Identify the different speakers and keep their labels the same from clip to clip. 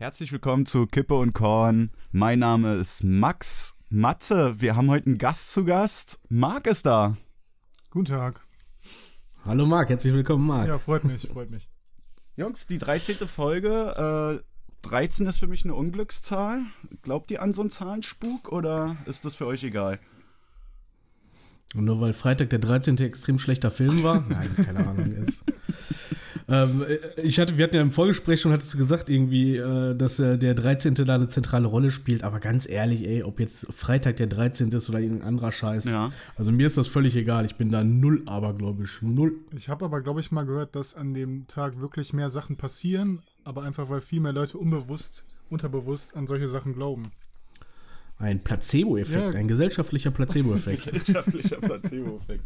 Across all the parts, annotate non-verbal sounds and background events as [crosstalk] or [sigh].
Speaker 1: Herzlich willkommen zu Kippe und Korn. Mein Name ist Max Matze. Wir haben heute einen Gast zu Gast. Marc ist da.
Speaker 2: Guten Tag.
Speaker 3: Hallo Marc, herzlich willkommen Marc.
Speaker 2: Ja, freut mich, freut mich.
Speaker 1: Jungs, die 13. Folge. Äh, 13 ist für mich eine Unglückszahl. Glaubt ihr an so einen Zahlenspuk oder ist das für euch egal?
Speaker 3: Und nur weil Freitag der 13. extrem schlechter Film war? [laughs] Nein, keine Ahnung. Ist. Ähm, ich hatte, wir hatten ja im Vorgespräch schon, hattest du gesagt, irgendwie, äh, dass äh, der 13. da eine zentrale Rolle spielt. Aber ganz ehrlich, ey, ob jetzt Freitag der 13. ist oder irgendein anderer Scheiß.
Speaker 1: Ja.
Speaker 3: Also mir ist das völlig egal. Ich bin da null abergläubisch. Null.
Speaker 2: Ich habe aber, glaube ich, mal gehört, dass an dem Tag wirklich mehr Sachen passieren, aber einfach, weil viel mehr Leute unbewusst, unterbewusst an solche Sachen glauben.
Speaker 3: Ein Placebo-Effekt,
Speaker 2: Ja.
Speaker 3: ein gesellschaftlicher Placebo-Effekt. [laughs]
Speaker 1: Gesellschaftlicher Placebo-Effekt.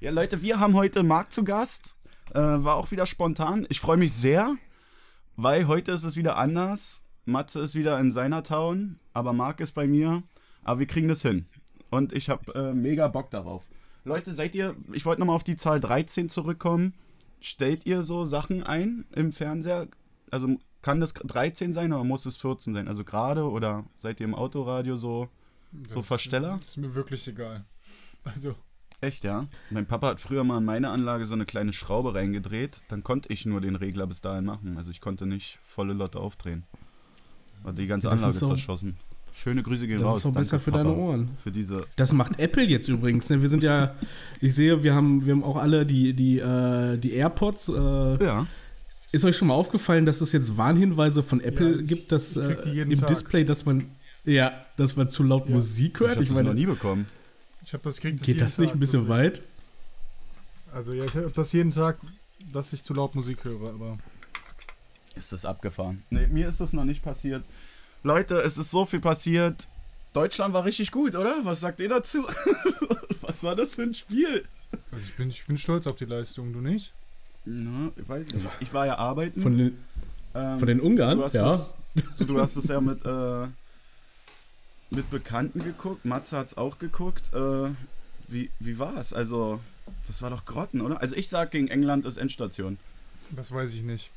Speaker 1: Ja, Leute, wir haben heute Marc zu Gast. Äh, war auch wieder spontan. Ich freue mich sehr, weil heute ist es wieder anders. Matze ist wieder in seiner Town, aber Marc ist bei mir. Aber wir kriegen das hin. Und ich habe äh, mega Bock darauf. Leute, seid ihr, ich wollte nochmal auf die Zahl 13 zurückkommen. Stellt ihr so Sachen ein im Fernseher? Also kann das 13 sein oder muss es 14 sein? Also gerade oder seid ihr im Autoradio so? So
Speaker 2: Das
Speaker 1: Versteller?
Speaker 2: Ist mir wirklich egal. Also,
Speaker 1: Echt, ja? Mein Papa hat früher mal in meine Anlage so eine kleine Schraube reingedreht. Dann konnte ich nur den Regler bis dahin machen. Also ich konnte nicht volle Lotte aufdrehen. War die ganze
Speaker 3: Das ist
Speaker 1: Anlage
Speaker 3: so-
Speaker 1: zerschossen. Schöne Grüße gehen
Speaker 3: Das
Speaker 1: raus.
Speaker 3: ist auch
Speaker 1: Danke,
Speaker 3: besser für
Speaker 1: Papa,
Speaker 3: deine Ohren.
Speaker 1: Für diese.
Speaker 3: Das macht Apple jetzt übrigens. Ne? Wir sind ja, ich sehe, wir haben, wir haben auch alle die, die, äh, die AirPods. Äh,
Speaker 1: Ja.
Speaker 3: Ist euch schon mal aufgefallen, dass es jetzt Warnhinweise von Apple
Speaker 2: Ja, ich-
Speaker 3: gibt, dass
Speaker 2: ich
Speaker 3: äh, im
Speaker 2: Tag.
Speaker 3: Display, dass man ja, dass man zu laut
Speaker 2: Ja.
Speaker 3: Musik
Speaker 1: Ich
Speaker 3: hört?
Speaker 1: habe
Speaker 3: Ich,
Speaker 1: das noch
Speaker 3: meine,
Speaker 1: nie bekommen.
Speaker 2: Ich habe das kriegt
Speaker 3: geht
Speaker 2: jeden
Speaker 3: das nicht
Speaker 2: Tag,
Speaker 3: ein bisschen weit?
Speaker 2: Also, ja, ich habe das jeden Tag, dass ich zu laut Musik höre, aber
Speaker 1: Ist das abgefahren? Nee, mir ist das noch nicht passiert. Leute, es ist so viel passiert. Deutschland war richtig gut, oder? Was sagt ihr dazu? [laughs] Was war das für ein Spiel?
Speaker 2: also ich, bin, ich bin stolz auf die Leistung, du nicht?
Speaker 1: Na, ich weiß nicht. Ich war ja arbeiten.
Speaker 3: Von den,
Speaker 1: Ähm,
Speaker 3: von den Ungarn?
Speaker 1: Du hast,
Speaker 3: Ja.
Speaker 1: es, du, du hast es ja mit, äh, mit Bekannten geguckt. Matze hat es auch geguckt. Äh, wie, wie war es? Also, das war doch Grotten, oder? Also, ich sag, gegen England ist Endstation.
Speaker 2: Das weiß ich nicht.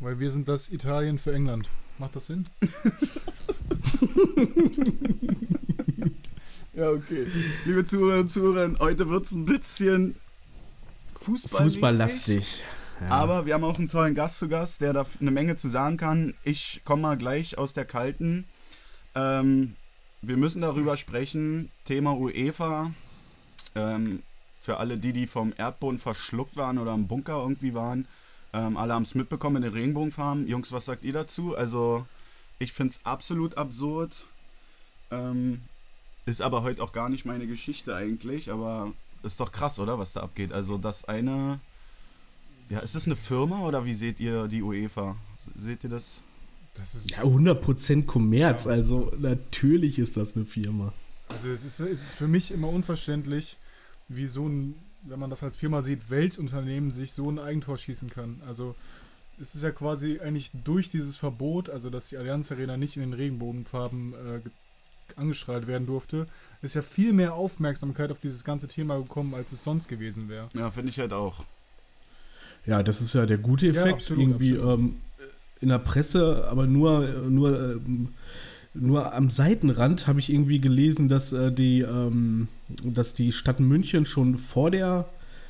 Speaker 2: Weil wir sind das Italien für England. Macht das Sinn? [laughs]
Speaker 1: Ja, okay. Liebe Zuhörer und Zuhörer, heute wird es ein bisschen Fußball
Speaker 3: Fußballlastig. Ja.
Speaker 1: Aber wir haben auch einen tollen Gast zu Gast, der da eine Menge zu sagen kann. Ich komme mal gleich aus der Kalten. Ähm, wir müssen darüber sprechen. Thema UEFA. Ähm, für alle, die, die vom Erdboden verschluckt waren oder im Bunker irgendwie waren. Ähm, alle haben es mitbekommen mit den Regenbogenfarben. Jungs, was sagt ihr dazu? Also, ich finde es absolut absurd. Ähm, ist aber heute auch gar nicht meine Geschichte eigentlich. Aber ist doch krass, oder? Was da abgeht. Also, das eine. Ja, ist das eine Firma oder wie seht ihr die UEFA? Seht ihr das?
Speaker 2: Das ist.
Speaker 3: ja, 100% Kommerz, also natürlich ist das eine Firma.
Speaker 2: Also es ist, es ist für mich immer unverständlich, wie so ein, wenn man das als Firma sieht, Weltunternehmen sich so ein Eigentor schießen kann. Also es ist ja quasi eigentlich durch dieses Verbot, also dass die Allianz Arena nicht in den Regenbogenfarben äh, ge- angestrahlt werden durfte, ist ja viel mehr Aufmerksamkeit auf dieses ganze Thema gekommen, als es sonst gewesen wäre.
Speaker 1: Ja, finde ich halt auch.
Speaker 3: Ja, das ist ja der gute Effekt.
Speaker 2: absolut,
Speaker 3: irgendwie
Speaker 2: absolut.
Speaker 3: Ähm, in der Presse, aber nur, nur, ähm, nur am Seitenrand habe ich irgendwie gelesen, dass, äh, die, ähm, dass die Stadt München schon vor der,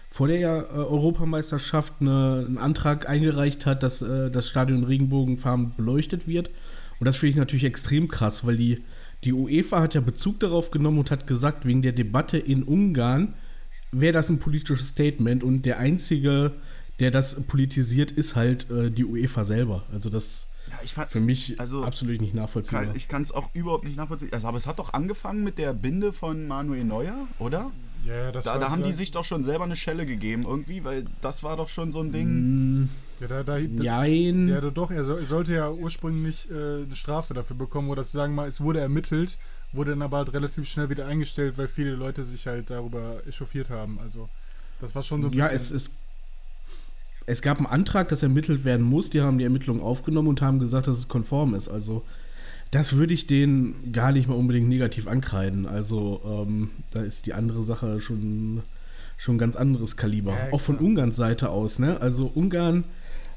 Speaker 3: vor der äh, Europameisterschaft eine, einen Antrag eingereicht hat, dass äh, das Stadion Regenbogenfarben beleuchtet wird. Und das finde ich natürlich extrem krass, weil die, die UEFA hat ja Bezug darauf genommen und hat gesagt, wegen der Debatte in Ungarn wäre das ein politisches Statement und der einzige, der das politisiert, ist halt äh, die UEFA selber. Also das
Speaker 1: Ja, ich fand,
Speaker 3: für mich
Speaker 1: Also,
Speaker 3: absolut nicht nachvollziehbar.
Speaker 1: kann, ich kann es auch überhaupt nicht nachvollziehen. Also, aber es hat doch angefangen mit der Binde von Manuel Neuer, oder?
Speaker 2: Ja, das
Speaker 1: Da,
Speaker 2: war
Speaker 1: da haben die sich doch schon selber eine Schelle gegeben irgendwie, weil das war doch schon so ein Ding.
Speaker 3: Mm,
Speaker 2: Ja, da, da, da. Ja, doch, er, soll, er sollte ja ursprünglich äh, eine Strafe dafür bekommen, oder sagen wir mal, es wurde ermittelt, wurde dann aber halt relativ schnell wieder eingestellt, weil viele Leute sich halt darüber echauffiert haben. Also, das war schon so ein
Speaker 3: Ja,
Speaker 2: bisschen.
Speaker 3: es, es, es gab einen Antrag, dass ermittelt werden muss. Die haben die Ermittlungen aufgenommen und haben gesagt, dass es konform ist. Also das würde ich denen gar nicht mal unbedingt negativ ankreiden. Also ähm, da ist die andere Sache schon schon ganz anderes Kaliber. Ja, auch von Ungarns Seite aus. Ne? Also Ungarn,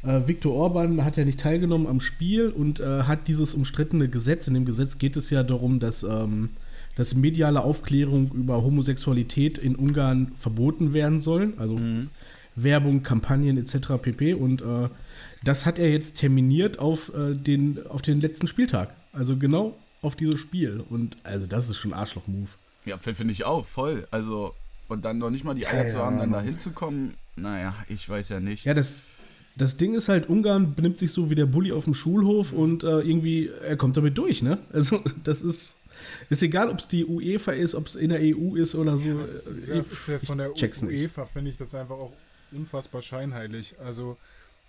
Speaker 3: äh, Viktor Orban hat ja nicht teilgenommen am Spiel und äh, hat dieses umstrittene Gesetz. In dem Gesetz geht es ja darum, dass, ähm, dass mediale Aufklärung über Homosexualität in Ungarn verboten werden soll. Also mhm. Werbung, Kampagnen etc. pp. Und äh, das hat er jetzt terminiert auf, äh, den, auf den letzten Spieltag. Also genau auf dieses Spiel. Und also das ist schon Arschloch-Move.
Speaker 1: Ja, finde ich auch, voll. Also, und dann noch nicht mal die Eier ja, zu haben, dann da hinzukommen, naja, ich weiß ja nicht.
Speaker 3: Ja, das, das Ding ist halt, Ungarn benimmt sich so wie der Bully auf dem Schulhof und äh, irgendwie, er kommt damit durch, ne? [laughs] Also, das ist. Ist egal, ob es die UEFA ist, ob es in der EU ist oder so. Ja, ist
Speaker 2: ja, ist ja von der UEFA finde ich das einfach auch unfassbar scheinheilig. Also,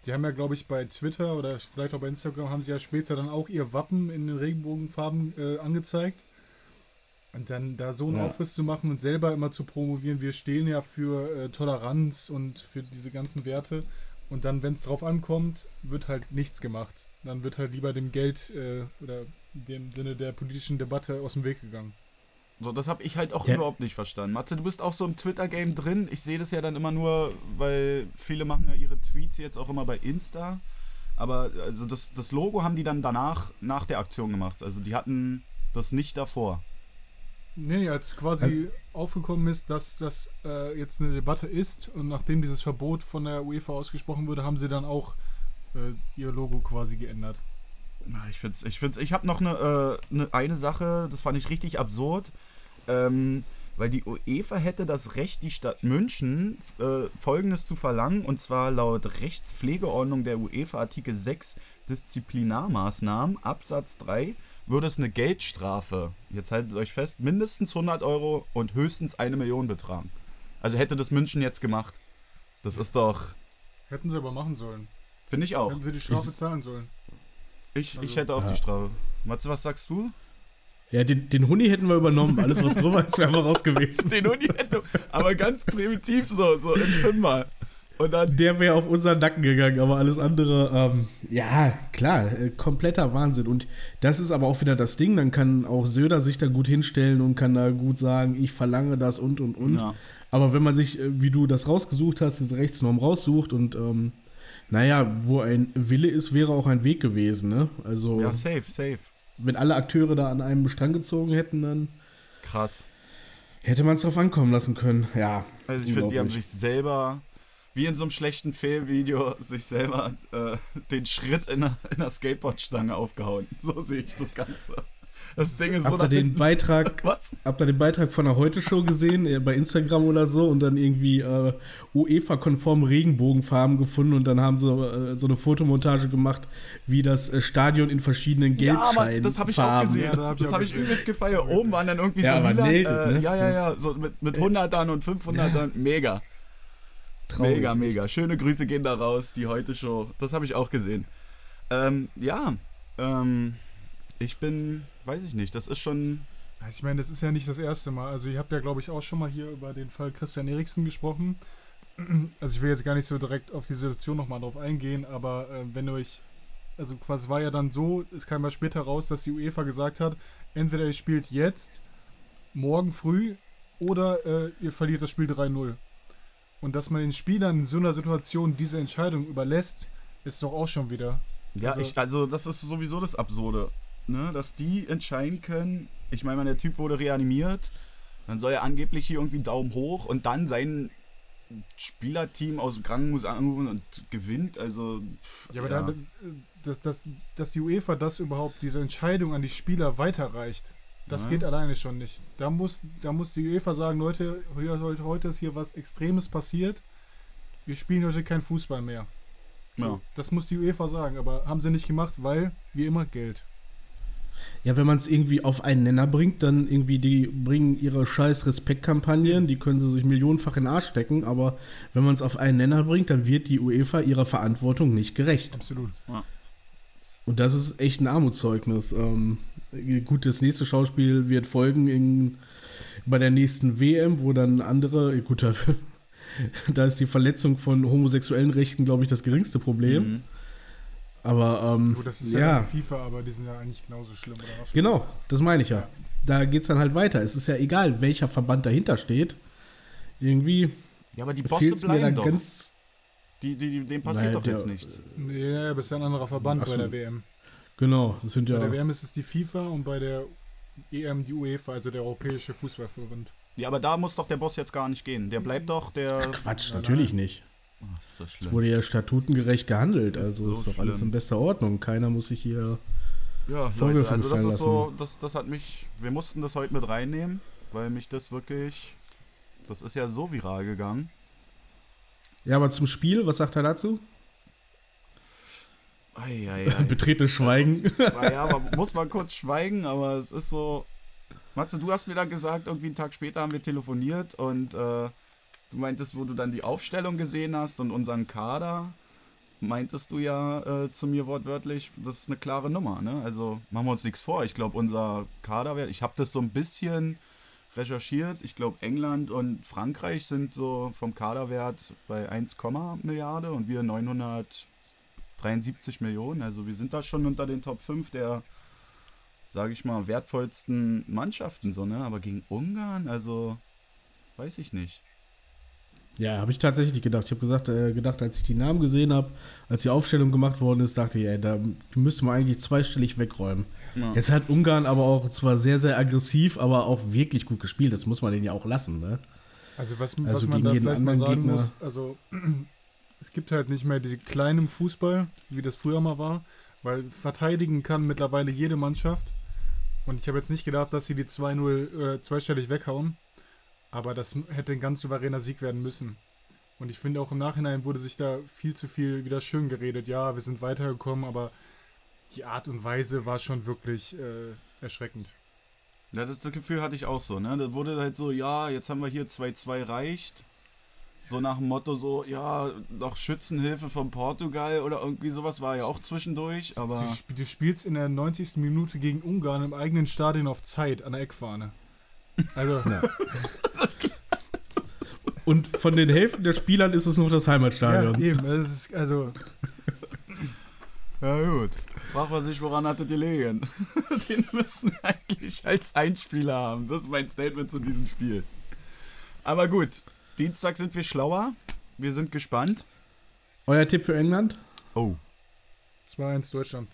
Speaker 2: die haben ja, glaube ich, bei Twitter oder vielleicht auch bei Instagram haben sie ja später dann auch ihr Wappen in den Regenbogenfarben äh, angezeigt. Und dann da so einen ja. Aufriss zu machen und selber immer zu promovieren, wir stehen ja für äh, Toleranz und für diese ganzen Werte. Und dann, wenn es drauf ankommt, wird halt nichts gemacht. Dann wird halt lieber dem Geld äh, oder dem Sinne der politischen Debatte aus dem Weg gegangen.
Speaker 1: So, das habe ich halt auch ja. überhaupt nicht verstanden. Matze, du bist auch so im Twitter-Game drin. Ich sehe das ja dann immer nur, weil viele machen ja ihre Tweets jetzt auch immer bei Insta. Aber also das, das Logo haben die dann danach, nach der Aktion gemacht. Also die hatten das nicht davor.
Speaker 2: Nee, als quasi äh. aufgekommen ist, dass das äh, jetzt eine Debatte ist und nachdem dieses Verbot von der UEFA ausgesprochen wurde, haben sie dann auch äh, ihr Logo quasi geändert.
Speaker 1: Ich finde ich find's, ich habe noch eine, äh, eine, eine Sache, das fand ich richtig absurd. Ähm, weil die UEFA hätte das Recht, die Stadt München äh, Folgendes zu verlangen, und zwar laut Rechtspflegeordnung der UEFA Artikel 6 Disziplinarmaßnahmen Absatz 3 würde es eine Geldstrafe, jetzt haltet euch fest, mindestens 100 Euro und höchstens eine Million betragen. Also hätte das München jetzt gemacht. Das ist doch...
Speaker 2: Hätten sie aber machen sollen.
Speaker 1: Finde ich auch.
Speaker 2: Hätten sie die Strafe ich, zahlen sollen.
Speaker 1: Ich, also, ich hätte auch ja. die Strafe. Matze, was sagst du?
Speaker 3: Ja, den, den Huni hätten wir übernommen. Alles, was drüber ist, wäre wir raus gewesen. [laughs]
Speaker 1: den Huni hätten wir, aber ganz primitiv so, so im Fünfmal.
Speaker 3: Und dann der wäre auf unseren Nacken gegangen, aber alles andere, ähm, ja, klar, äh, kompletter Wahnsinn. Und das ist aber auch wieder das Ding, dann kann auch Söder sich da gut hinstellen und kann da gut sagen, ich verlange das und und und. Ja. Aber wenn man sich, äh, wie du das rausgesucht hast, diese Rechtsnorm raussucht und ähm, naja, wo ein Wille ist, wäre auch ein Weg gewesen, ne? Also.
Speaker 1: Ja, safe, safe
Speaker 3: wenn alle Akteure da an einem Strang gezogen hätten, dann.
Speaker 1: Krass.
Speaker 3: Hätte man es drauf ankommen lassen können, ja.
Speaker 1: Also ich finde, die haben sich selber, wie in so einem schlechten Fehlvideo, sich selber äh, den Schritt in einer, in einer Skateboardstange aufgehauen. So sehe ich das Ganze.
Speaker 3: Das Ding ist habt so. Ihr den Beitrag, [laughs] Was? Habt ihr den Beitrag von der Heute-Show gesehen, äh, bei Instagram oder so, und dann irgendwie äh, UEFA-konform Regenbogenfarben gefunden und dann haben sie äh, so eine Fotomontage gemacht, wie das äh, Stadion in verschiedenen Geldscheinen. Ja,
Speaker 1: das habe ich auch gesehen. Ja, [laughs] das habe ich übelst gefeiert. Oben waren dann irgendwie ja, so. Lila, nailed, äh, ne? Ja, ja, ja. So mit, mit 100ern und 500ern. Mega. Traurig, mega, mega. Schöne Grüße gehen da raus, die Heute-Show. Das habe ich auch gesehen. Ähm, ja, ähm, ich bin weiß ich nicht, das ist schon.
Speaker 2: Ich meine, das ist ja nicht das erste Mal. Also, ihr habt ja, glaube ich, auch schon mal hier über den Fall Christian Eriksen gesprochen. [clears throat] Also, ich will jetzt gar nicht so direkt auf die Situation nochmal drauf eingehen, aber äh, wenn euch. Also, quasi war ja dann so, es kam ja später raus, dass die UEFA gesagt hat: entweder ihr spielt jetzt, morgen früh, oder äh, ihr verliert das Spiel 3-0. Und dass man den Spielern in so einer Situation diese Entscheidung überlässt, ist doch auch schon wieder.
Speaker 1: Ja, also, ich, also das ist sowieso das Absurde ne, dass die entscheiden können. Ich meine, der Typ wurde reanimiert, dann soll er angeblich hier irgendwie Daumen hoch und dann sein Spielerteam aus dem Krankenhaus anrufen und gewinnt. Also.
Speaker 2: Ja, aber ja. Da, dass, dass, dass die UEFA das überhaupt, diese Entscheidung an die Spieler weiterreicht, das ja. geht alleine schon nicht. Da muss, da muss die UEFA sagen, Leute, heute, heute ist hier was Extremes passiert. Wir spielen heute kein Fußball mehr. Ja. Das muss die UEFA sagen, aber haben sie nicht gemacht, weil, wie immer, Geld.
Speaker 3: Ja, wenn man es irgendwie auf einen Nenner bringt, dann irgendwie, die bringen ihre scheiß Respektkampagnen, die können sie sich millionenfach in den Arsch stecken, aber wenn man es auf einen Nenner bringt, dann wird die UEFA ihrer Verantwortung nicht gerecht.
Speaker 2: Absolut. Ja.
Speaker 3: Und das ist echt ein Armutszeugnis. Ähm, gut, das nächste Schauspiel wird folgen in, bei der nächsten WM, wo dann andere, gut, [laughs] da ist die Verletzung von homosexuellen Rechten, glaube ich, das geringste Problem.
Speaker 1: Mhm.
Speaker 3: Aber ähm,
Speaker 2: Gut, das ist ja,
Speaker 3: ja,
Speaker 2: ja FIFA, aber die sind ja eigentlich genauso schlimm, oder was?
Speaker 3: genau, das meine ich ja.
Speaker 2: Ja.
Speaker 3: Da geht es dann halt weiter. Es ist ja egal, welcher Verband dahinter steht. Irgendwie
Speaker 1: Ja, aber die Bosse bleiben doch.
Speaker 3: ganz.
Speaker 1: Die, die, die, dem passiert
Speaker 3: Nein,
Speaker 1: doch
Speaker 3: der-
Speaker 1: jetzt nichts.
Speaker 2: Nee, aber es ist ja ein anderer Verband
Speaker 3: so.
Speaker 2: bei der WM.
Speaker 3: Genau, das sind
Speaker 2: Bei
Speaker 3: ja.
Speaker 2: der WM ist es die FIFA und bei der EM die UEFA, also der Europäische Fußballverband.
Speaker 1: Ja, aber da muss doch der Boss jetzt gar nicht gehen. Der bleibt doch der.
Speaker 3: Quatsch, natürlich nicht.
Speaker 1: Ach, ist das
Speaker 3: Es wurde ja statutengerecht gehandelt,
Speaker 1: ist
Speaker 3: also
Speaker 1: so
Speaker 3: ist doch alles in bester Ordnung. Keiner muss sich hier.
Speaker 1: Ja,
Speaker 3: Vorwürfe
Speaker 1: Leute, also das ist so, das, das hat mich, wir mussten das heute mit reinnehmen, weil mich das wirklich, das ist ja so viral gegangen.
Speaker 3: Ja, aber zum Spiel, was sagt er dazu?
Speaker 1: Eieiei. [laughs]
Speaker 3: Betretenes Schweigen.
Speaker 1: ja, man muss mal kurz schweigen, aber es ist so, Matze, du hast mir dann gesagt, irgendwie einen Tag später haben wir telefoniert und äh, du meintest, wo du dann die Aufstellung gesehen hast und unseren Kader, meintest du ja äh, zu mir wortwörtlich, das ist eine klare Nummer, ne? Also machen wir uns nichts vor. Ich glaube, unser Kaderwert, ich habe das so ein bisschen recherchiert. Ich glaube, England und Frankreich sind so vom Kaderwert bei 1, Milliarde und wir 973 Millionen. Also wir sind da schon unter den Top 5 der, sage ich mal, wertvollsten Mannschaften so, ne? Aber gegen Ungarn, also weiß ich nicht.
Speaker 3: Ja, habe ich tatsächlich gedacht. Ich habe gesagt, äh, gedacht, als ich die Namen gesehen habe, als die Aufstellung gemacht worden ist, dachte ich, ey, da müsste man eigentlich zweistellig wegräumen.
Speaker 1: Ja.
Speaker 3: Jetzt hat Ungarn aber auch zwar sehr, sehr aggressiv, aber auch wirklich gut gespielt. Das muss man denen ja auch lassen, ne?
Speaker 2: Also was,
Speaker 3: Also
Speaker 2: was man
Speaker 3: gegen
Speaker 2: da
Speaker 3: jeden
Speaker 2: vielleicht mal
Speaker 3: anderen
Speaker 2: sagen
Speaker 3: Gegner-
Speaker 2: muss, also [clears throat] es gibt halt nicht mehr die kleinen Fußball, wie das früher mal war, weil verteidigen kann mittlerweile jede Mannschaft. Und ich habe jetzt nicht gedacht, dass sie die 2-0 äh, zweistellig weghauen, aber das hätte ein ganz souveräner Sieg werden müssen. Und ich finde auch im Nachhinein wurde sich da viel zu viel wieder schön geredet. Ja, wir sind weitergekommen, aber die Art und Weise war schon wirklich äh, erschreckend.
Speaker 1: Ja, das, das Gefühl hatte ich auch so, ne? Da wurde halt so, ja, jetzt haben wir hier 2-2 reicht. So nach dem Motto so, ja, noch Schützenhilfe von Portugal oder irgendwie sowas war ja auch zwischendurch, aber
Speaker 2: Du, du spielst in der 90. Minute gegen Ungarn im eigenen Stadion auf Zeit an der Eckfahne. Also,
Speaker 3: Und von den Hälften der Spielern ist es noch das
Speaker 2: ja,
Speaker 3: Heimatstadion.
Speaker 2: eben. Es ist, also,
Speaker 1: ja gut. Frag man sich, woran hattet ihr gelegen? [laughs] Den müssen wir eigentlich als Einspieler haben. Das ist mein Statement zu diesem Spiel. Aber gut, Dienstag sind wir schlauer. Wir sind gespannt.
Speaker 3: Euer Tipp für England?
Speaker 1: Oh.
Speaker 2: 2-1 Deutschland.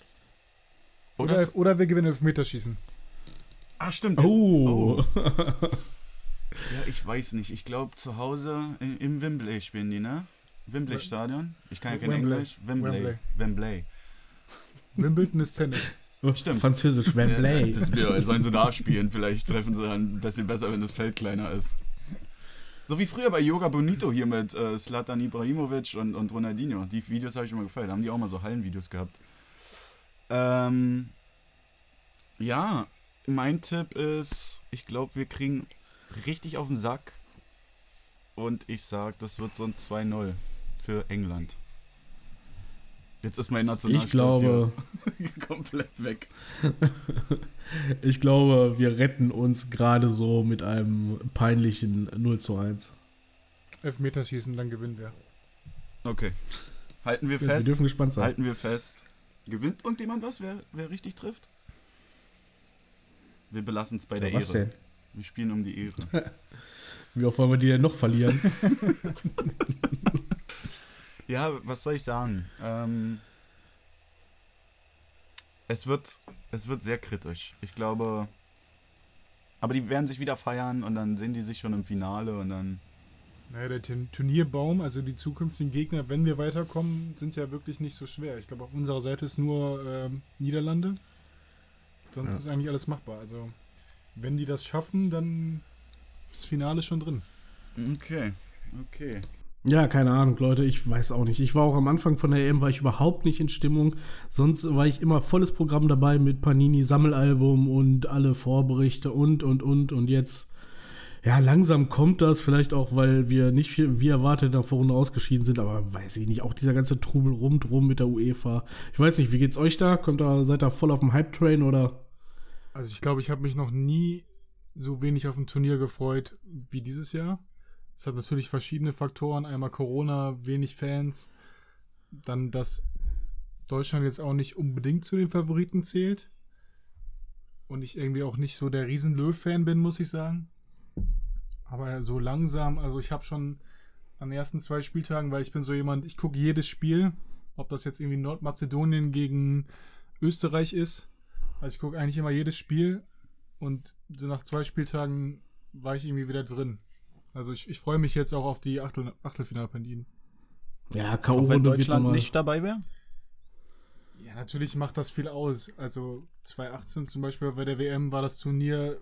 Speaker 1: Oder?
Speaker 2: Oder, oder wir gewinnen Elfmeterschießen.
Speaker 1: Ah, stimmt.
Speaker 3: Oh.
Speaker 1: Ja, ich weiß nicht. Ich glaube, zu Hause i- im Wembley spielen die, ne? Wembley-Stadion? Ich kann ja kein
Speaker 2: Wembley.
Speaker 1: Englisch. Wembley.
Speaker 2: Wembley. Wimbledon ist Tennis.
Speaker 1: Stimmt.
Speaker 3: Französisch, Wembley.
Speaker 1: Ja, das sollen sie da spielen? Vielleicht treffen sie dann ein bisschen besser, wenn das Feld kleiner ist. So wie früher bei Yoga Bonito hier mit äh, Slatan Ibrahimovic und, und Ronaldinho. Die Videos habe ich immer gefallen. Da haben die auch mal so Hallenvideos gehabt. Ähm, ja, mein Tipp ist, ich glaube, wir kriegen richtig auf den Sack. Und ich sag, das wird so ein 2-0 für England. Jetzt ist mein Nationalstolz
Speaker 3: Ich glaube,
Speaker 1: hier [laughs] komplett weg. [laughs]
Speaker 3: ich glaube, wir retten uns gerade so mit einem peinlichen 0 zu 1.
Speaker 2: Elfmeterschießen, dann gewinnen wir.
Speaker 1: Okay. Halten wir
Speaker 3: Wir
Speaker 1: fest.
Speaker 3: dürfen gespannt sein.
Speaker 1: Halten wir fest. Gewinnt irgendjemand was, wer, wer richtig trifft? Wir belassen es bei der
Speaker 3: was
Speaker 1: Ehre.
Speaker 3: denn?
Speaker 1: Wir spielen um die Ehre. [laughs]
Speaker 3: Wie oft wollen wir die denn noch verlieren? [laughs]
Speaker 1: Ja, was soll ich sagen? Ähm, es, wird, es wird sehr kritisch. Ich glaube. Aber die werden sich wieder feiern und dann sehen die sich schon im Finale und dann.
Speaker 2: Naja, der Turn- Turnierbaum, also die zukünftigen Gegner, wenn wir weiterkommen, sind ja wirklich nicht so schwer. Ich glaube, auf unserer Seite ist nur ähm, Niederlande. Sonst
Speaker 3: Ja.
Speaker 2: ist eigentlich alles machbar. Also, wenn die das schaffen, dann ist das Finale schon drin.
Speaker 1: Okay, okay.
Speaker 3: Ja, keine Ahnung, Leute, ich weiß auch nicht. Ich war auch am Anfang von der EM, war ich überhaupt nicht in Stimmung. Sonst war ich immer volles Programm dabei mit Panini Sammelalbum und alle Vorberichte und, und, und. Und jetzt, ja, langsam kommt das, vielleicht auch, weil wir nicht wie erwartet der Vorrunde ausgeschieden sind, aber weiß ich nicht, auch dieser ganze Trubel rundrum mit der UEFA. Ich weiß nicht, wie geht's euch da? Kommt da, seid ihr voll auf dem Hype-Train oder?
Speaker 2: Also ich glaube, ich habe mich noch nie so wenig auf ein Turnier gefreut wie dieses Jahr. Es hat natürlich verschiedene Faktoren. Einmal Corona, wenig Fans. Dann, dass Deutschland jetzt auch nicht unbedingt zu den Favoriten zählt. Und ich irgendwie auch nicht so der Riesen-Löw-Fan bin, muss ich sagen. Aber so langsam, also ich habe schon an den ersten zwei Spieltagen, weil ich bin so jemand, ich gucke jedes Spiel, ob das jetzt irgendwie Nordmazedonien gegen Österreich ist. Also ich gucke eigentlich immer jedes Spiel und so nach zwei Spieltagen war ich irgendwie wieder drin. Also ich, ich freue mich jetzt auch auf die Achtel, Achtelfinalpartien.
Speaker 3: Ja,
Speaker 1: Auch
Speaker 3: K.O.
Speaker 1: wenn Deutschland nicht dabei wäre?
Speaker 2: Ja, natürlich macht das viel aus. Also 2018 zum Beispiel bei der WM war das Turnier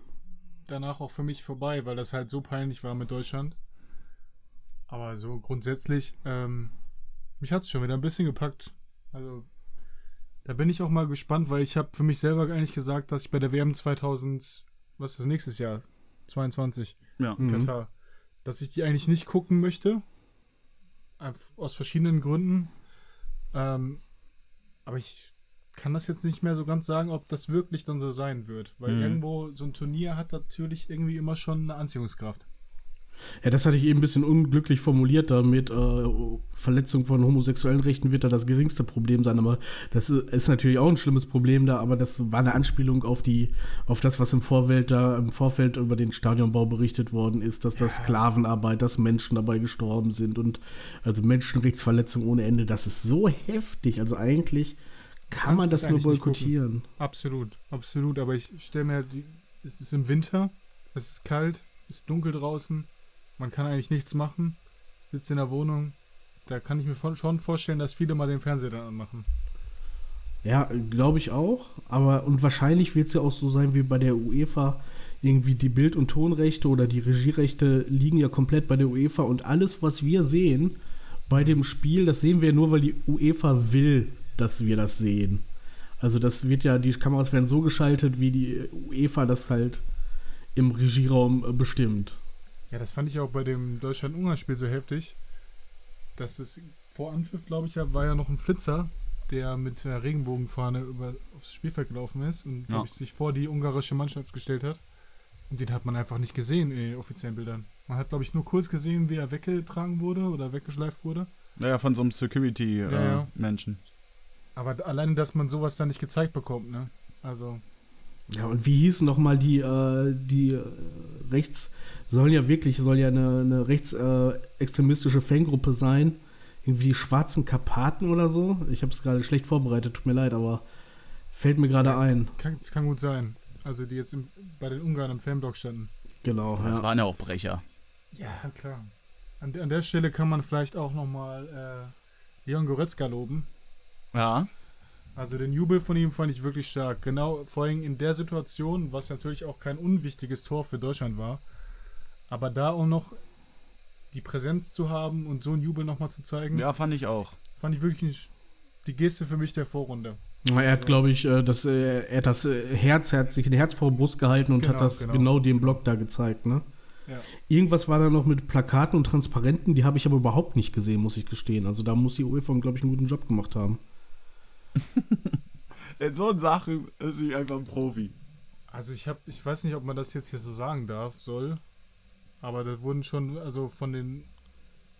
Speaker 2: danach auch für mich vorbei, weil das halt so peinlich war mit Deutschland. Aber so grundsätzlich, ähm, mich hat es schon wieder ein bisschen gepackt. Also da bin ich auch mal gespannt, weil ich habe für mich selber eigentlich gesagt, dass ich bei der WM 2000, was ist das nächstes Jahr? 22
Speaker 1: Ja.
Speaker 3: Mhm.
Speaker 2: Katar, dass ich die eigentlich nicht gucken möchte. Aus verschiedenen Gründen. Ähm, aber ich kann das jetzt nicht mehr so ganz sagen, ob das wirklich dann so sein wird. Weil
Speaker 1: Mhm.
Speaker 2: irgendwo so ein Turnier hat natürlich irgendwie immer schon eine Anziehungskraft.
Speaker 3: Ja, das hatte ich eben ein bisschen unglücklich formuliert. Da mit äh, Verletzung von homosexuellen Rechten wird da das geringste Problem sein. Aber das ist, natürlich auch ein schlimmes Problem da. Aber das war eine Anspielung auf die, auf das, was im Vorfeld da im Vorfeld über den Stadionbau berichtet worden ist, dass das Sklavenarbeit, dass Menschen dabei gestorben sind und also Menschenrechtsverletzungen ohne Ende. Das ist so heftig. Also eigentlich kann man das nur boykottieren.
Speaker 2: Absolut, absolut. Aber ich stelle mir, die, es ist im Winter, es ist kalt, es ist dunkel draußen, man kann eigentlich nichts machen, sitzt in der Wohnung. Da kann ich mir von, schon vorstellen, dass viele mal den Fernseher dann anmachen.
Speaker 3: Ja, glaube ich auch. Aber und wahrscheinlich wird es ja auch so sein wie bei der UEFA. Irgendwie die Bild- und Tonrechte oder die Regierechte liegen ja komplett bei der UEFA und alles, was wir sehen bei dem Spiel, das sehen wir nur, weil die UEFA will, dass wir das sehen. Also das wird ja, die Kameras werden so geschaltet, wie die UEFA das halt im Regieraum äh, bestimmt.
Speaker 2: Ja, das fand ich auch bei dem Deutschland-Ungarn-Spiel so heftig. Dass es vor Anpfiff, glaube ich, ja, war ja noch ein Flitzer, der mit der Regenbogenfahne über, aufs Spielfeld gelaufen ist und
Speaker 1: Ja.
Speaker 2: ich, sich vor die ungarische Mannschaft gestellt hat. Und den hat man einfach nicht gesehen in den offiziellen Bildern. Man hat, glaube ich, nur kurz gesehen, wie er weggetragen wurde oder weggeschleift wurde.
Speaker 1: Naja, von so einem
Speaker 2: ja.
Speaker 1: Security-Menschen.
Speaker 2: Aber alleine, dass man sowas dann nicht gezeigt bekommt, ne? Also,
Speaker 3: Ja, und wie hießen nochmal die, äh, die äh, rechts, sollen ja wirklich, soll ja eine, eine rechtsextremistische äh, extremistische Fangruppe sein. Irgendwie die Schwarzen Karpaten oder so. Ich habe es gerade schlecht vorbereitet, tut mir leid, aber fällt mir gerade ein.
Speaker 2: kann, das kann gut sein. Also, die jetzt im, bei den Ungarn im Fanblock standen.
Speaker 3: Genau,
Speaker 1: Das
Speaker 3: ja.
Speaker 1: waren ja auch Brecher.
Speaker 2: Ja, klar. An, an der Stelle kann man vielleicht auch nochmal äh, Leon Goretzka loben.
Speaker 1: Ja.
Speaker 2: Also den Jubel von ihm fand ich wirklich stark. Genau, vor allem in der Situation, was natürlich auch kein unwichtiges Tor für Deutschland war. Aber da auch noch die Präsenz zu haben und so einen Jubel nochmal zu zeigen,
Speaker 1: Ja, fand ich auch.
Speaker 2: fand ich wirklich die Geste für mich der Vorrunde.
Speaker 3: Er hat, glaube ich, äh, das, äh, er hat das äh, Herz, er hat sich ein Herz vor die Brust gehalten und
Speaker 2: Genau,
Speaker 3: hat das
Speaker 2: genau.
Speaker 3: genau. dem Block da gezeigt, ne?
Speaker 2: Ja.
Speaker 3: Irgendwas war da noch mit Plakaten und Transparenten, die habe ich aber überhaupt nicht gesehen, muss ich gestehen. Also da muss die UEFA, glaube ich, einen guten Job gemacht haben. [laughs]
Speaker 1: In so Sachen ist sie einfach ein Profi.
Speaker 2: Also ich habe, ich weiß nicht, ob man das jetzt hier so sagen darf, soll, aber da wurden schon, also von den,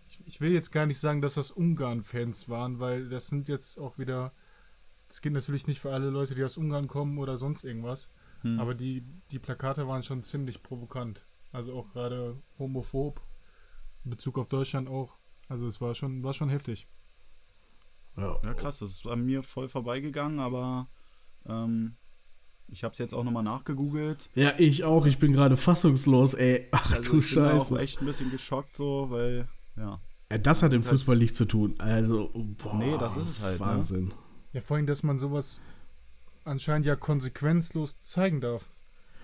Speaker 2: ich, ich will jetzt gar nicht sagen, dass das Ungarn-Fans waren, weil das sind jetzt auch wieder, das geht natürlich nicht für alle Leute, die aus Ungarn kommen oder sonst irgendwas,
Speaker 1: Hm.
Speaker 2: aber die, die Plakate waren schon ziemlich provokant, also auch gerade homophob, in Bezug auf Deutschland auch, also es war schon, war schon heftig.
Speaker 3: Ja,
Speaker 1: Ja, krass, das ist an mir voll vorbeigegangen, aber ähm, ich habe es jetzt auch nochmal nachgegoogelt.
Speaker 3: Ja, ich auch. Ich bin gerade fassungslos, ey. Ach
Speaker 1: Also
Speaker 3: du
Speaker 1: ich bin da
Speaker 3: Scheiße.
Speaker 1: auch echt ein bisschen geschockt so, weil, ja.
Speaker 3: Ja, das hat im
Speaker 1: halt-
Speaker 3: Fußball nichts zu tun. Also, boah,
Speaker 1: Nee, das ist es halt, ne?
Speaker 3: Wahnsinn.
Speaker 2: Ja, vor allem, dass man sowas anscheinend ja konsequenzlos zeigen darf.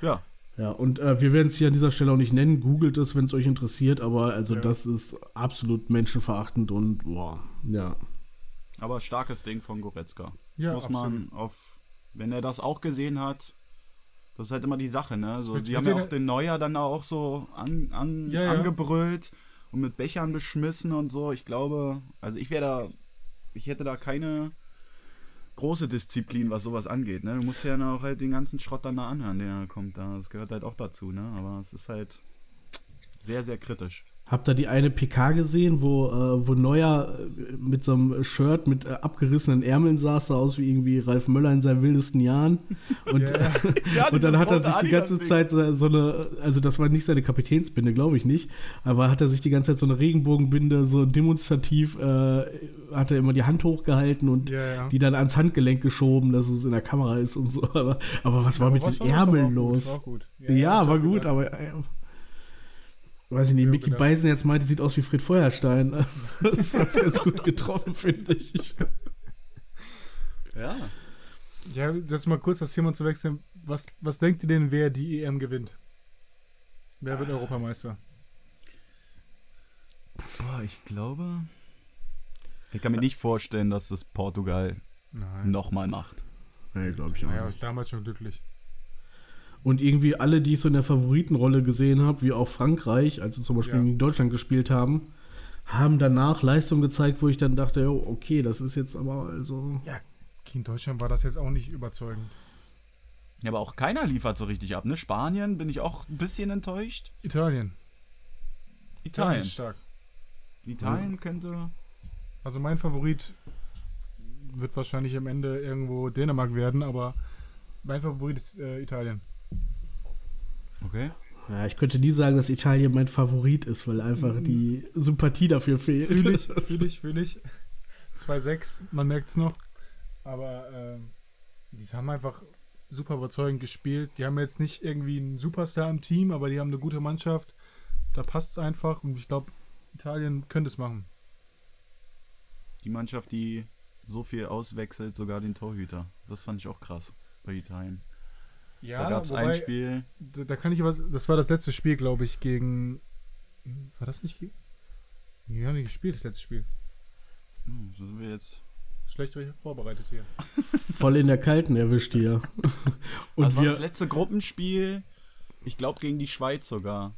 Speaker 1: Ja,
Speaker 3: Ja, und äh, wir werden es hier an dieser Stelle auch nicht nennen. Googelt es, wenn es euch interessiert. Aber also,
Speaker 2: Ja.
Speaker 3: das ist absolut menschenverachtend und boah, ja.
Speaker 1: Aber starkes Ding von Goretzka.
Speaker 2: Ja,
Speaker 1: Muss
Speaker 2: absolut.
Speaker 1: man auf, wenn er das auch gesehen hat, das ist halt immer die Sache, ne? So, die haben ja auch den Neuer dann da auch so an, an,
Speaker 2: Ja, ja.
Speaker 1: angebrüllt und mit Bechern beschmissen und so. Ich glaube, also ich wäre da, ich hätte da keine große Disziplin, was sowas angeht, ne? Du musst ja dann auch halt den ganzen Schrott dann da anhören, der kommt da. Das gehört halt auch dazu, ne? Aber es ist halt sehr, sehr kritisch.
Speaker 3: Hab da die eine PK gesehen, wo, äh, wo Neuer äh, mit so einem Shirt mit äh, abgerissenen Ärmeln saß, sah aus wie irgendwie Ralf Möller in seinen wildesten Jahren. [laughs] Und,
Speaker 2: Ja, ja. [laughs]
Speaker 1: Ja,
Speaker 3: und dann hat er sich die ganze. Zeit so so eine, also das war nicht seine Kapitänsbinde, glaube ich nicht, aber hat er sich die ganze Zeit so eine Regenbogenbinde so demonstrativ, äh, hat er immer die Hand hochgehalten und
Speaker 2: Ja, ja.
Speaker 3: die dann ans Handgelenk geschoben, dass es in der Kamera ist und so. [laughs] Aber, aber was war
Speaker 2: Aber
Speaker 3: mit den Ärmeln
Speaker 2: auch gut,
Speaker 3: los?
Speaker 2: war gut.
Speaker 3: Ja,
Speaker 2: ich
Speaker 3: war gut,
Speaker 2: gedacht,
Speaker 3: aber. Weiß ich nicht,
Speaker 2: Ja,
Speaker 3: Mickey
Speaker 2: gedacht.
Speaker 3: Beisen jetzt meinte, sieht aus wie Fred Feuerstein. Also, [laughs] das hat ganz gut getroffen, finde ich.
Speaker 1: Ja.
Speaker 2: Ja, jetzt mal kurz das Thema zu wechseln. Was, was denkt ihr denn, wer die EM gewinnt? Wer wird Europameister?
Speaker 1: Boah, ich glaube. Ich kann mir nicht vorstellen, dass das Portugal nochmal macht.
Speaker 3: Nee, glaube ich auch
Speaker 2: Naja,
Speaker 3: nicht.
Speaker 2: damals schon glücklich.
Speaker 3: Und irgendwie alle, die ich so in der Favoritenrolle gesehen habe, wie auch Frankreich, als sie zum Beispiel
Speaker 2: Ja.
Speaker 3: gegen Deutschland gespielt haben, haben danach Leistung gezeigt, wo ich dann dachte, jo, okay, das ist jetzt aber also.
Speaker 2: Gegen Deutschland war das jetzt auch nicht überzeugend.
Speaker 1: Ja, aber auch keiner liefert so richtig ab, ne? Spanien bin ich auch ein bisschen enttäuscht.
Speaker 2: Italien.
Speaker 1: Italien.
Speaker 2: ist stark.
Speaker 1: Italien könnte.
Speaker 2: Also mein Favorit wird wahrscheinlich am Ende irgendwo Dänemark werden, aber mein Favorit ist äh, Italien.
Speaker 1: Okay.
Speaker 3: Ja, ich könnte nie sagen, dass Italien mein Favorit ist, weil einfach die Sympathie dafür fehlt.
Speaker 2: Fühle [laughs] ich, fühle ich, fühle ich. 2-6, man merkt es noch. Aber ähm, die haben einfach super überzeugend gespielt. Die haben jetzt nicht irgendwie einen Superstar im Team, aber die haben eine gute Mannschaft. Da passt es einfach und ich glaube, Italien könnte es machen.
Speaker 1: Die Mannschaft, die so viel auswechselt, sogar den Torhüter. Das fand ich auch krass bei Italien.
Speaker 2: Ja,
Speaker 1: da gab es ein Spiel.
Speaker 2: Da, da kann ich was. Das war das letzte Spiel, glaube ich, gegen. War das nicht? Wir haben nicht gespielt, das letzte Spiel.
Speaker 1: Hm, so sind wir jetzt.
Speaker 2: Schlecht vorbereitet hier. [laughs]
Speaker 3: Voll in der Kalten erwischt hier. [laughs] Und
Speaker 1: das war das
Speaker 3: wir.
Speaker 1: letzte Gruppenspiel. Ich glaube gegen die Schweiz sogar.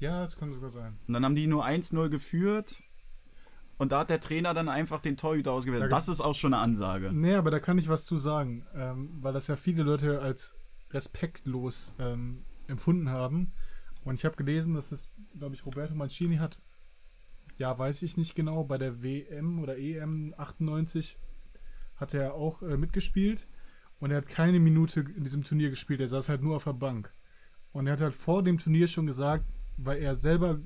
Speaker 2: Ja, das kann sogar sein.
Speaker 1: Und dann haben die nur 1-0 geführt. Und da hat der Trainer dann einfach den Torhüter ausgewählt.
Speaker 2: Da-
Speaker 1: Das ist auch schon eine Ansage.
Speaker 2: Nee, aber da kann ich was zu sagen, ähm, weil das ja viele Leute als respektlos ähm, empfunden haben. Und ich habe gelesen, dass es, glaube ich, Roberto Mancini hat, ja, weiß ich nicht genau, bei der WM oder EM 98 hat er auch äh, mitgespielt und er hat keine Minute in diesem Turnier gespielt. Er saß halt nur auf der Bank. Und er hat halt vor dem Turnier schon gesagt, weil er selber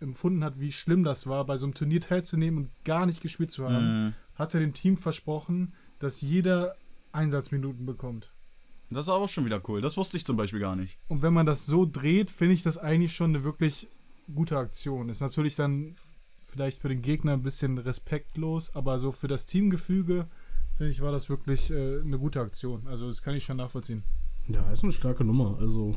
Speaker 2: empfunden hat, wie schlimm das war, bei so einem Turnier teilzunehmen und gar nicht gespielt zu haben
Speaker 1: Mhm.
Speaker 2: hat er dem Team versprochen, dass jeder Einsatzminuten bekommt.
Speaker 1: Das ist aber schon wieder cool. Das wusste ich zum Beispiel gar nicht.
Speaker 2: Und wenn man das so dreht, finde ich das eigentlich schon eine wirklich gute Aktion. Ist natürlich dann vielleicht für den Gegner ein bisschen respektlos, aber so für das Teamgefüge, finde ich, war das wirklich äh, eine gute Aktion. Also das kann ich schon nachvollziehen.
Speaker 3: Ja, ist eine starke Nummer. Also.